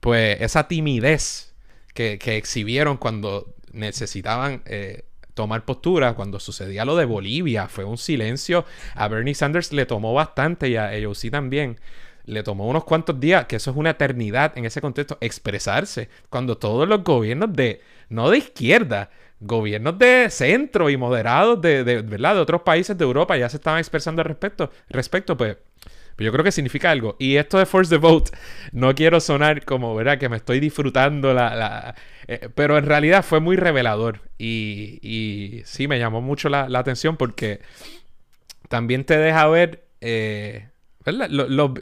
pues esa timidez que, que exhibieron cuando necesitaban eh, tomar postura. Cuando sucedía lo de Bolivia, fue un silencio. A Bernie Sanders le tomó bastante y a AOC también. Le tomó unos cuantos días, que eso es una eternidad en ese contexto, expresarse. Cuando todos los gobiernos de, no de izquierda, gobiernos de centro y moderados de, de, ¿verdad? de otros países de Europa ya se estaban expresando al respecto, respecto pues pero yo creo que significa algo. Y esto de Force the Vote, no quiero sonar como, ¿verdad? Que me estoy disfrutando la... Eh, pero en realidad fue muy revelador. Y, y sí, me llamó mucho la, atención porque también te deja ver, eh, ¿verdad? Lo,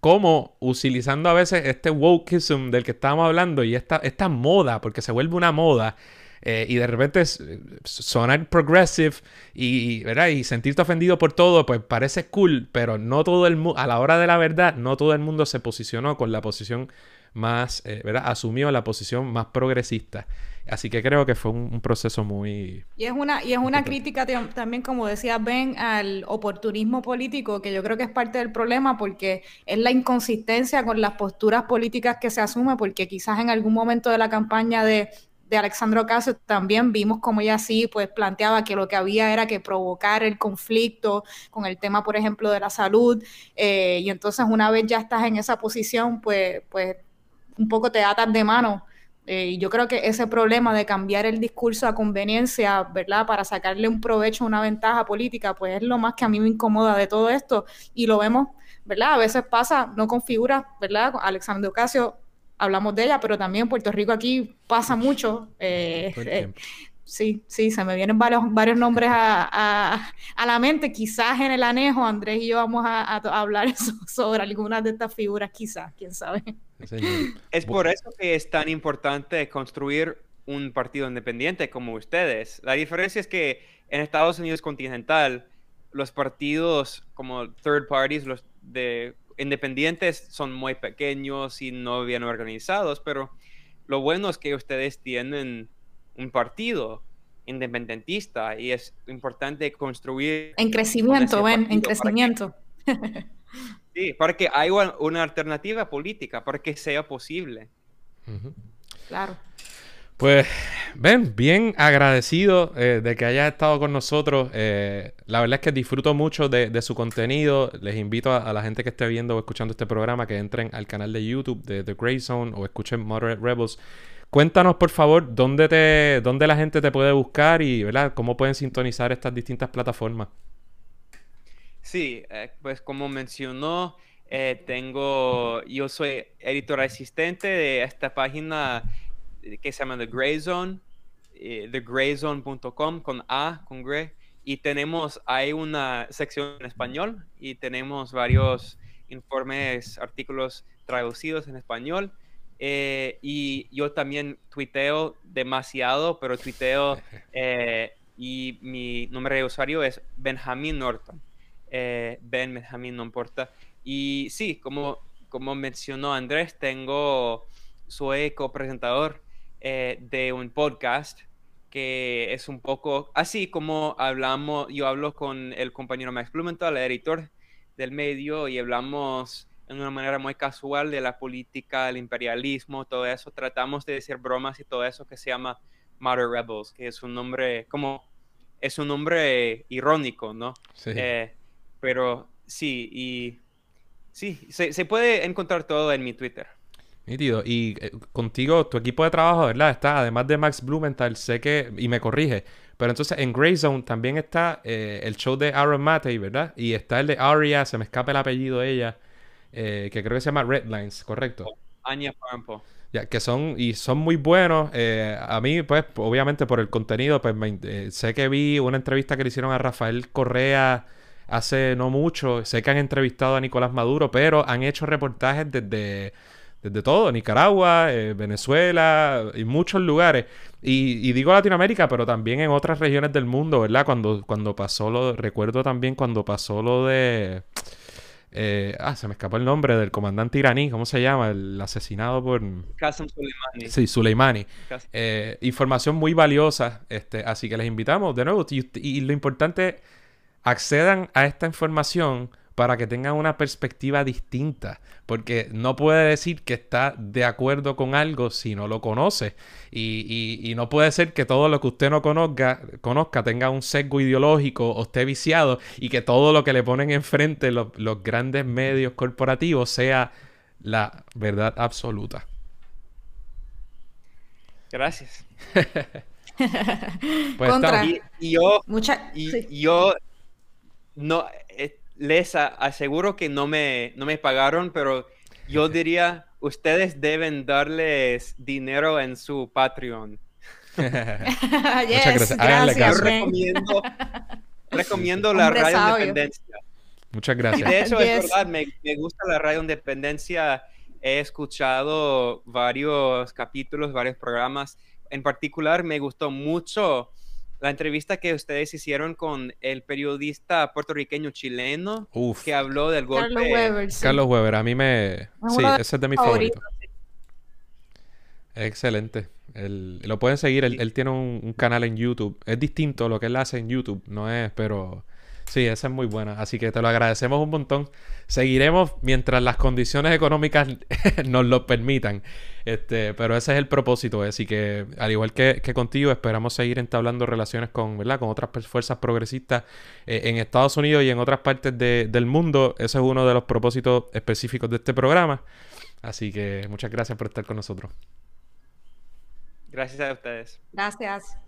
cómo utilizando a veces este wokeism del que estábamos hablando y esta, esta moda, porque se vuelve una moda eh, y de repente sonar progressive y, ¿verdad? y sentirte ofendido por todo, pues parece cool, pero no todo el a la hora de la verdad, no todo el mundo se posicionó con la posición más, eh, ¿verdad? Asumió la posición más progresista. Así que creo que fue un, proceso muy... Y es una, y es una crítica también, como decía Ben, al oportunismo político, que yo creo que es parte del problema porque es la inconsistencia con las posturas políticas que se asume, porque quizás en algún momento de la campaña de de Alexandro Ocasio también vimos como ella sí pues planteaba que lo que había era que provocar el conflicto con el tema, por ejemplo, de la salud. Eh, y entonces una vez ya estás en esa posición, pues, pues un poco te atas de mano. Eh, y yo creo que ese problema de cambiar el discurso a conveniencia, ¿verdad? Para sacarle un provecho, una ventaja política, pues es lo más que a mí me incomoda de todo esto. Y lo vemos, ¿verdad? A veces pasa, no configura, ¿verdad? Alexandro Ocasio hablamos de ella, pero también en Puerto Rico aquí pasa mucho. Eh, eh, sí, sí, se me vienen varios, varios nombres a, la mente. Quizás en el anejo, Andrés y yo vamos a, hablar sobre algunas de estas figuras, quizás, quién sabe. Es por eso que es tan importante construir un partido independiente como ustedes. La diferencia es que en Estados Unidos continental, los partidos como third parties, los de independientes son muy pequeños y no bien organizados, pero lo bueno es que ustedes tienen un partido independentista y es importante construir... En crecimiento, ven, en crecimiento. Sí, para que haya una alternativa política, para que sea posible. Claro. Pues, ven, bien agradecido eh, de que hayas estado con nosotros. Eh, la verdad es que disfruto mucho de, su contenido. Les invito a, la gente que esté viendo o escuchando este programa que entren al canal de YouTube de The Grey Zone o escuchen Moderate Rebels. Cuéntanos, por favor, dónde, te, dónde la gente te puede buscar y ¿verdad? cómo pueden sintonizar estas distintas plataformas. Sí, eh, pues como mencionó, tengo, yo soy editor asistente de esta página que se llama The Gray Zone, eh, thegrayzone.com con A, con Gray. Y tenemos, hay una sección en español y tenemos varios informes, artículos traducidos en español. Eh, y yo también tuiteo demasiado, pero tuiteo eh, y mi nombre de usuario es Benjamin Norton. Ben Benjamin no importa. Y sí, como, como mencionó Andrés, tengo, soy copresentador eh, de un podcast que es un poco así como hablamos, yo hablo con el compañero Max Blumenthal, el editor del medio, y hablamos en una manera muy casual de la política, el imperialismo, todo eso. Tratamos de decir bromas y todo eso que se llama Mother Rebels, que es un nombre como, es un nombre irónico, ¿no? Sí. Eh, pero sí, y sí, se, se puede encontrar todo en mi Twitter. Y eh, contigo, tu equipo de trabajo, ¿verdad? Está, además de Max Blumenthal, sé que, y me corrige, pero entonces en Greyzone también está eh, el show de Aaron Matei, ¿verdad? Y está el de Aria, se me escapa el apellido de ella, eh, que creo que se llama Redlines, ¿correcto? Anya Pampo. Ya, que son, y son muy buenos. a mí, pues, obviamente por el contenido, pues sé que vi una entrevista que le hicieron a Rafael Correa hace no mucho. Sé que han entrevistado a Nicolás Maduro, pero han hecho reportajes desde desde todo, Nicaragua, eh, Venezuela y muchos lugares. Y, digo Latinoamérica, pero también en otras regiones del mundo, ¿verdad? Cuando, cuando pasó lo, recuerdo también cuando pasó lo de... Eh, ah, se me escapó el nombre del comandante iraní, ¿cómo se llama? El asesinado por... Qasem Soleimani. Sí, Soleimani. Eh, información muy valiosa, este, así que les invitamos de nuevo. Y, y lo importante, accedan a esta información para que tengan una perspectiva distinta, porque no puede decir que está de acuerdo con algo si no lo conoce, y, no puede ser que todo lo que usted no conozca, conozca tenga un sesgo ideológico o esté viciado, y que todo lo que le ponen enfrente los, grandes medios corporativos sea la verdad absoluta. Gracias. pues Contra. Y, yo, y, yo no, les aseguro que no me, no me pagaron, pero yo diría, ustedes deben darles dinero en su Patreon. Muchas gracias. recomiendo, recomiendo la Radio Independencia. Muchas gracias. de hecho, es verdad, me, me gusta la Radio Independencia. He escuchado varios capítulos, varios programas. En particular, me gustó mucho la entrevista que ustedes hicieron con el periodista puertorriqueño chileno que habló del golpe. Carlos Weber. Carlos Weber, a mí me. Sí, ese es de mis favoritos. Excelente. lo pueden seguir, él, tiene un, un, canal en YouTube. Es distinto a lo que él hace en YouTube, no es, pero Sí, esa es muy buena. Así que te lo agradecemos un montón. Seguiremos mientras las condiciones económicas nos lo permitan. Este, pero ese es el propósito. Así que, al igual que, contigo, esperamos seguir entablando relaciones con, ¿verdad? con otras fuerzas progresistas eh, en Estados Unidos y en otras partes del mundo. Ese es uno de los propósitos específicos de este programa. Así que muchas gracias por estar con nosotros. Gracias a ustedes. Gracias.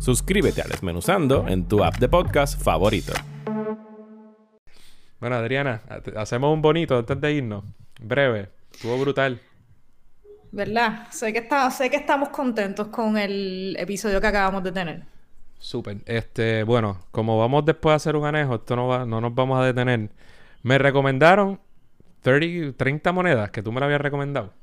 Suscríbete a Desmenuzando en tu app de podcast favorito. Bueno, Adriana, hacemos un bonito antes de irnos. Breve, estuvo brutal. ¿Verdad? Sé que, está, sé que estamos contentos con el episodio que acabamos de tener. Súper. Este, bueno, como vamos después a hacer un anejo, esto no, va, no nos vamos a detener. Me recomendaron 30, 30 monedas que tú me la habías recomendado.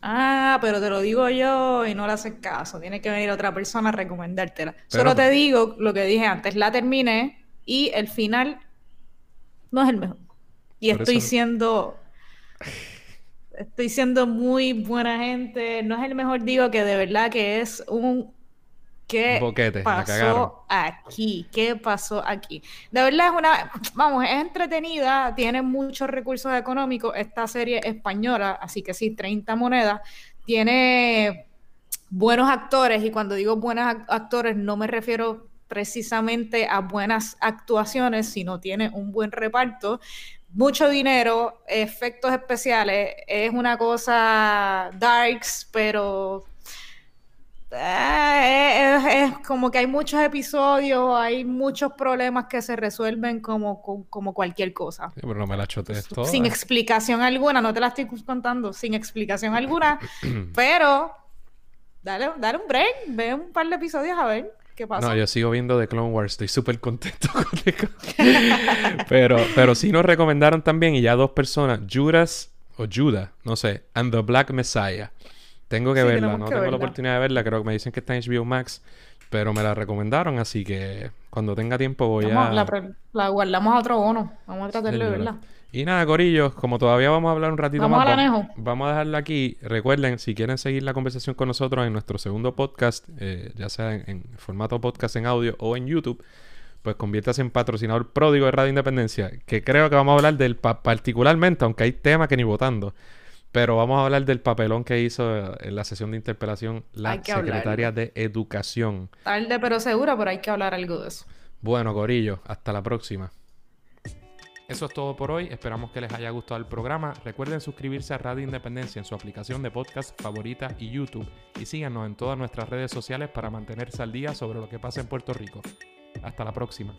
Ah, pero te lo digo yo y no le haces caso. Tiene que venir otra persona a recomendártela. Solo te digo lo que dije antes. La terminé y el final no es el mejor. Y estoy siendo... Estoy siendo muy buena gente. No es el mejor, digo que de verdad que es un ¿Qué pasó aquí? ¿Qué pasó aquí? De verdad es una, vamos, es entretenida, tiene muchos recursos económicos, esta serie española, así que sí, 30 monedas, tiene buenos actores y cuando digo buenos actores no me refiero precisamente a buenas actuaciones, sino tiene un buen reparto, mucho dinero, efectos especiales, es una cosa darks, pero eh, es, como que hay muchos episodios, hay muchos problemas que se resuelven como, como cualquier cosa. pero no me la toda. Sin explicación alguna, no te la estoy contando, sin explicación alguna, pero dale, dale un break, ve un par de episodios a ver. ¿Qué pasa? No, yo sigo viendo The Clone Wars, estoy súper contento con The pero, pero sí nos recomendaron también, y ya dos personas, Judas o Judah, no sé, and the Black Messiah. Tengo que verla, no tengo la oportunidad de verla, creo que me dicen que está en HBO Max, pero me la recomendaron, así que cuando tenga tiempo voy a... La, guardamos a otro bono, vamos a tratar de verla. Y nada, Corillos, como todavía vamos a hablar un ratito más, vamos, vamos, a dejarla aquí. Recuerden, si quieren seguir la conversación con nosotros en nuestro segundo podcast, eh, ya sea en, formato podcast en audio o en YouTube, pues conviértase en patrocinador pródigo de Radio Independencia, que creo que vamos a hablar del particularmente, aunque hay temas que ni votando, pero vamos a hablar del papelón que hizo en la sesión de interpelación la secretaria de Educación. Tarde pero seguro, pero hay que hablar algo de eso. Bueno, Corillo, hasta la próxima. Eso es todo por hoy. Esperamos que les haya gustado el programa. Recuerden suscribirse a Radio Independencia en su aplicación de podcast favorita y YouTube. Y síganos en todas nuestras redes sociales para mantenerse al día sobre lo que pasa en Puerto Rico. Hasta la próxima.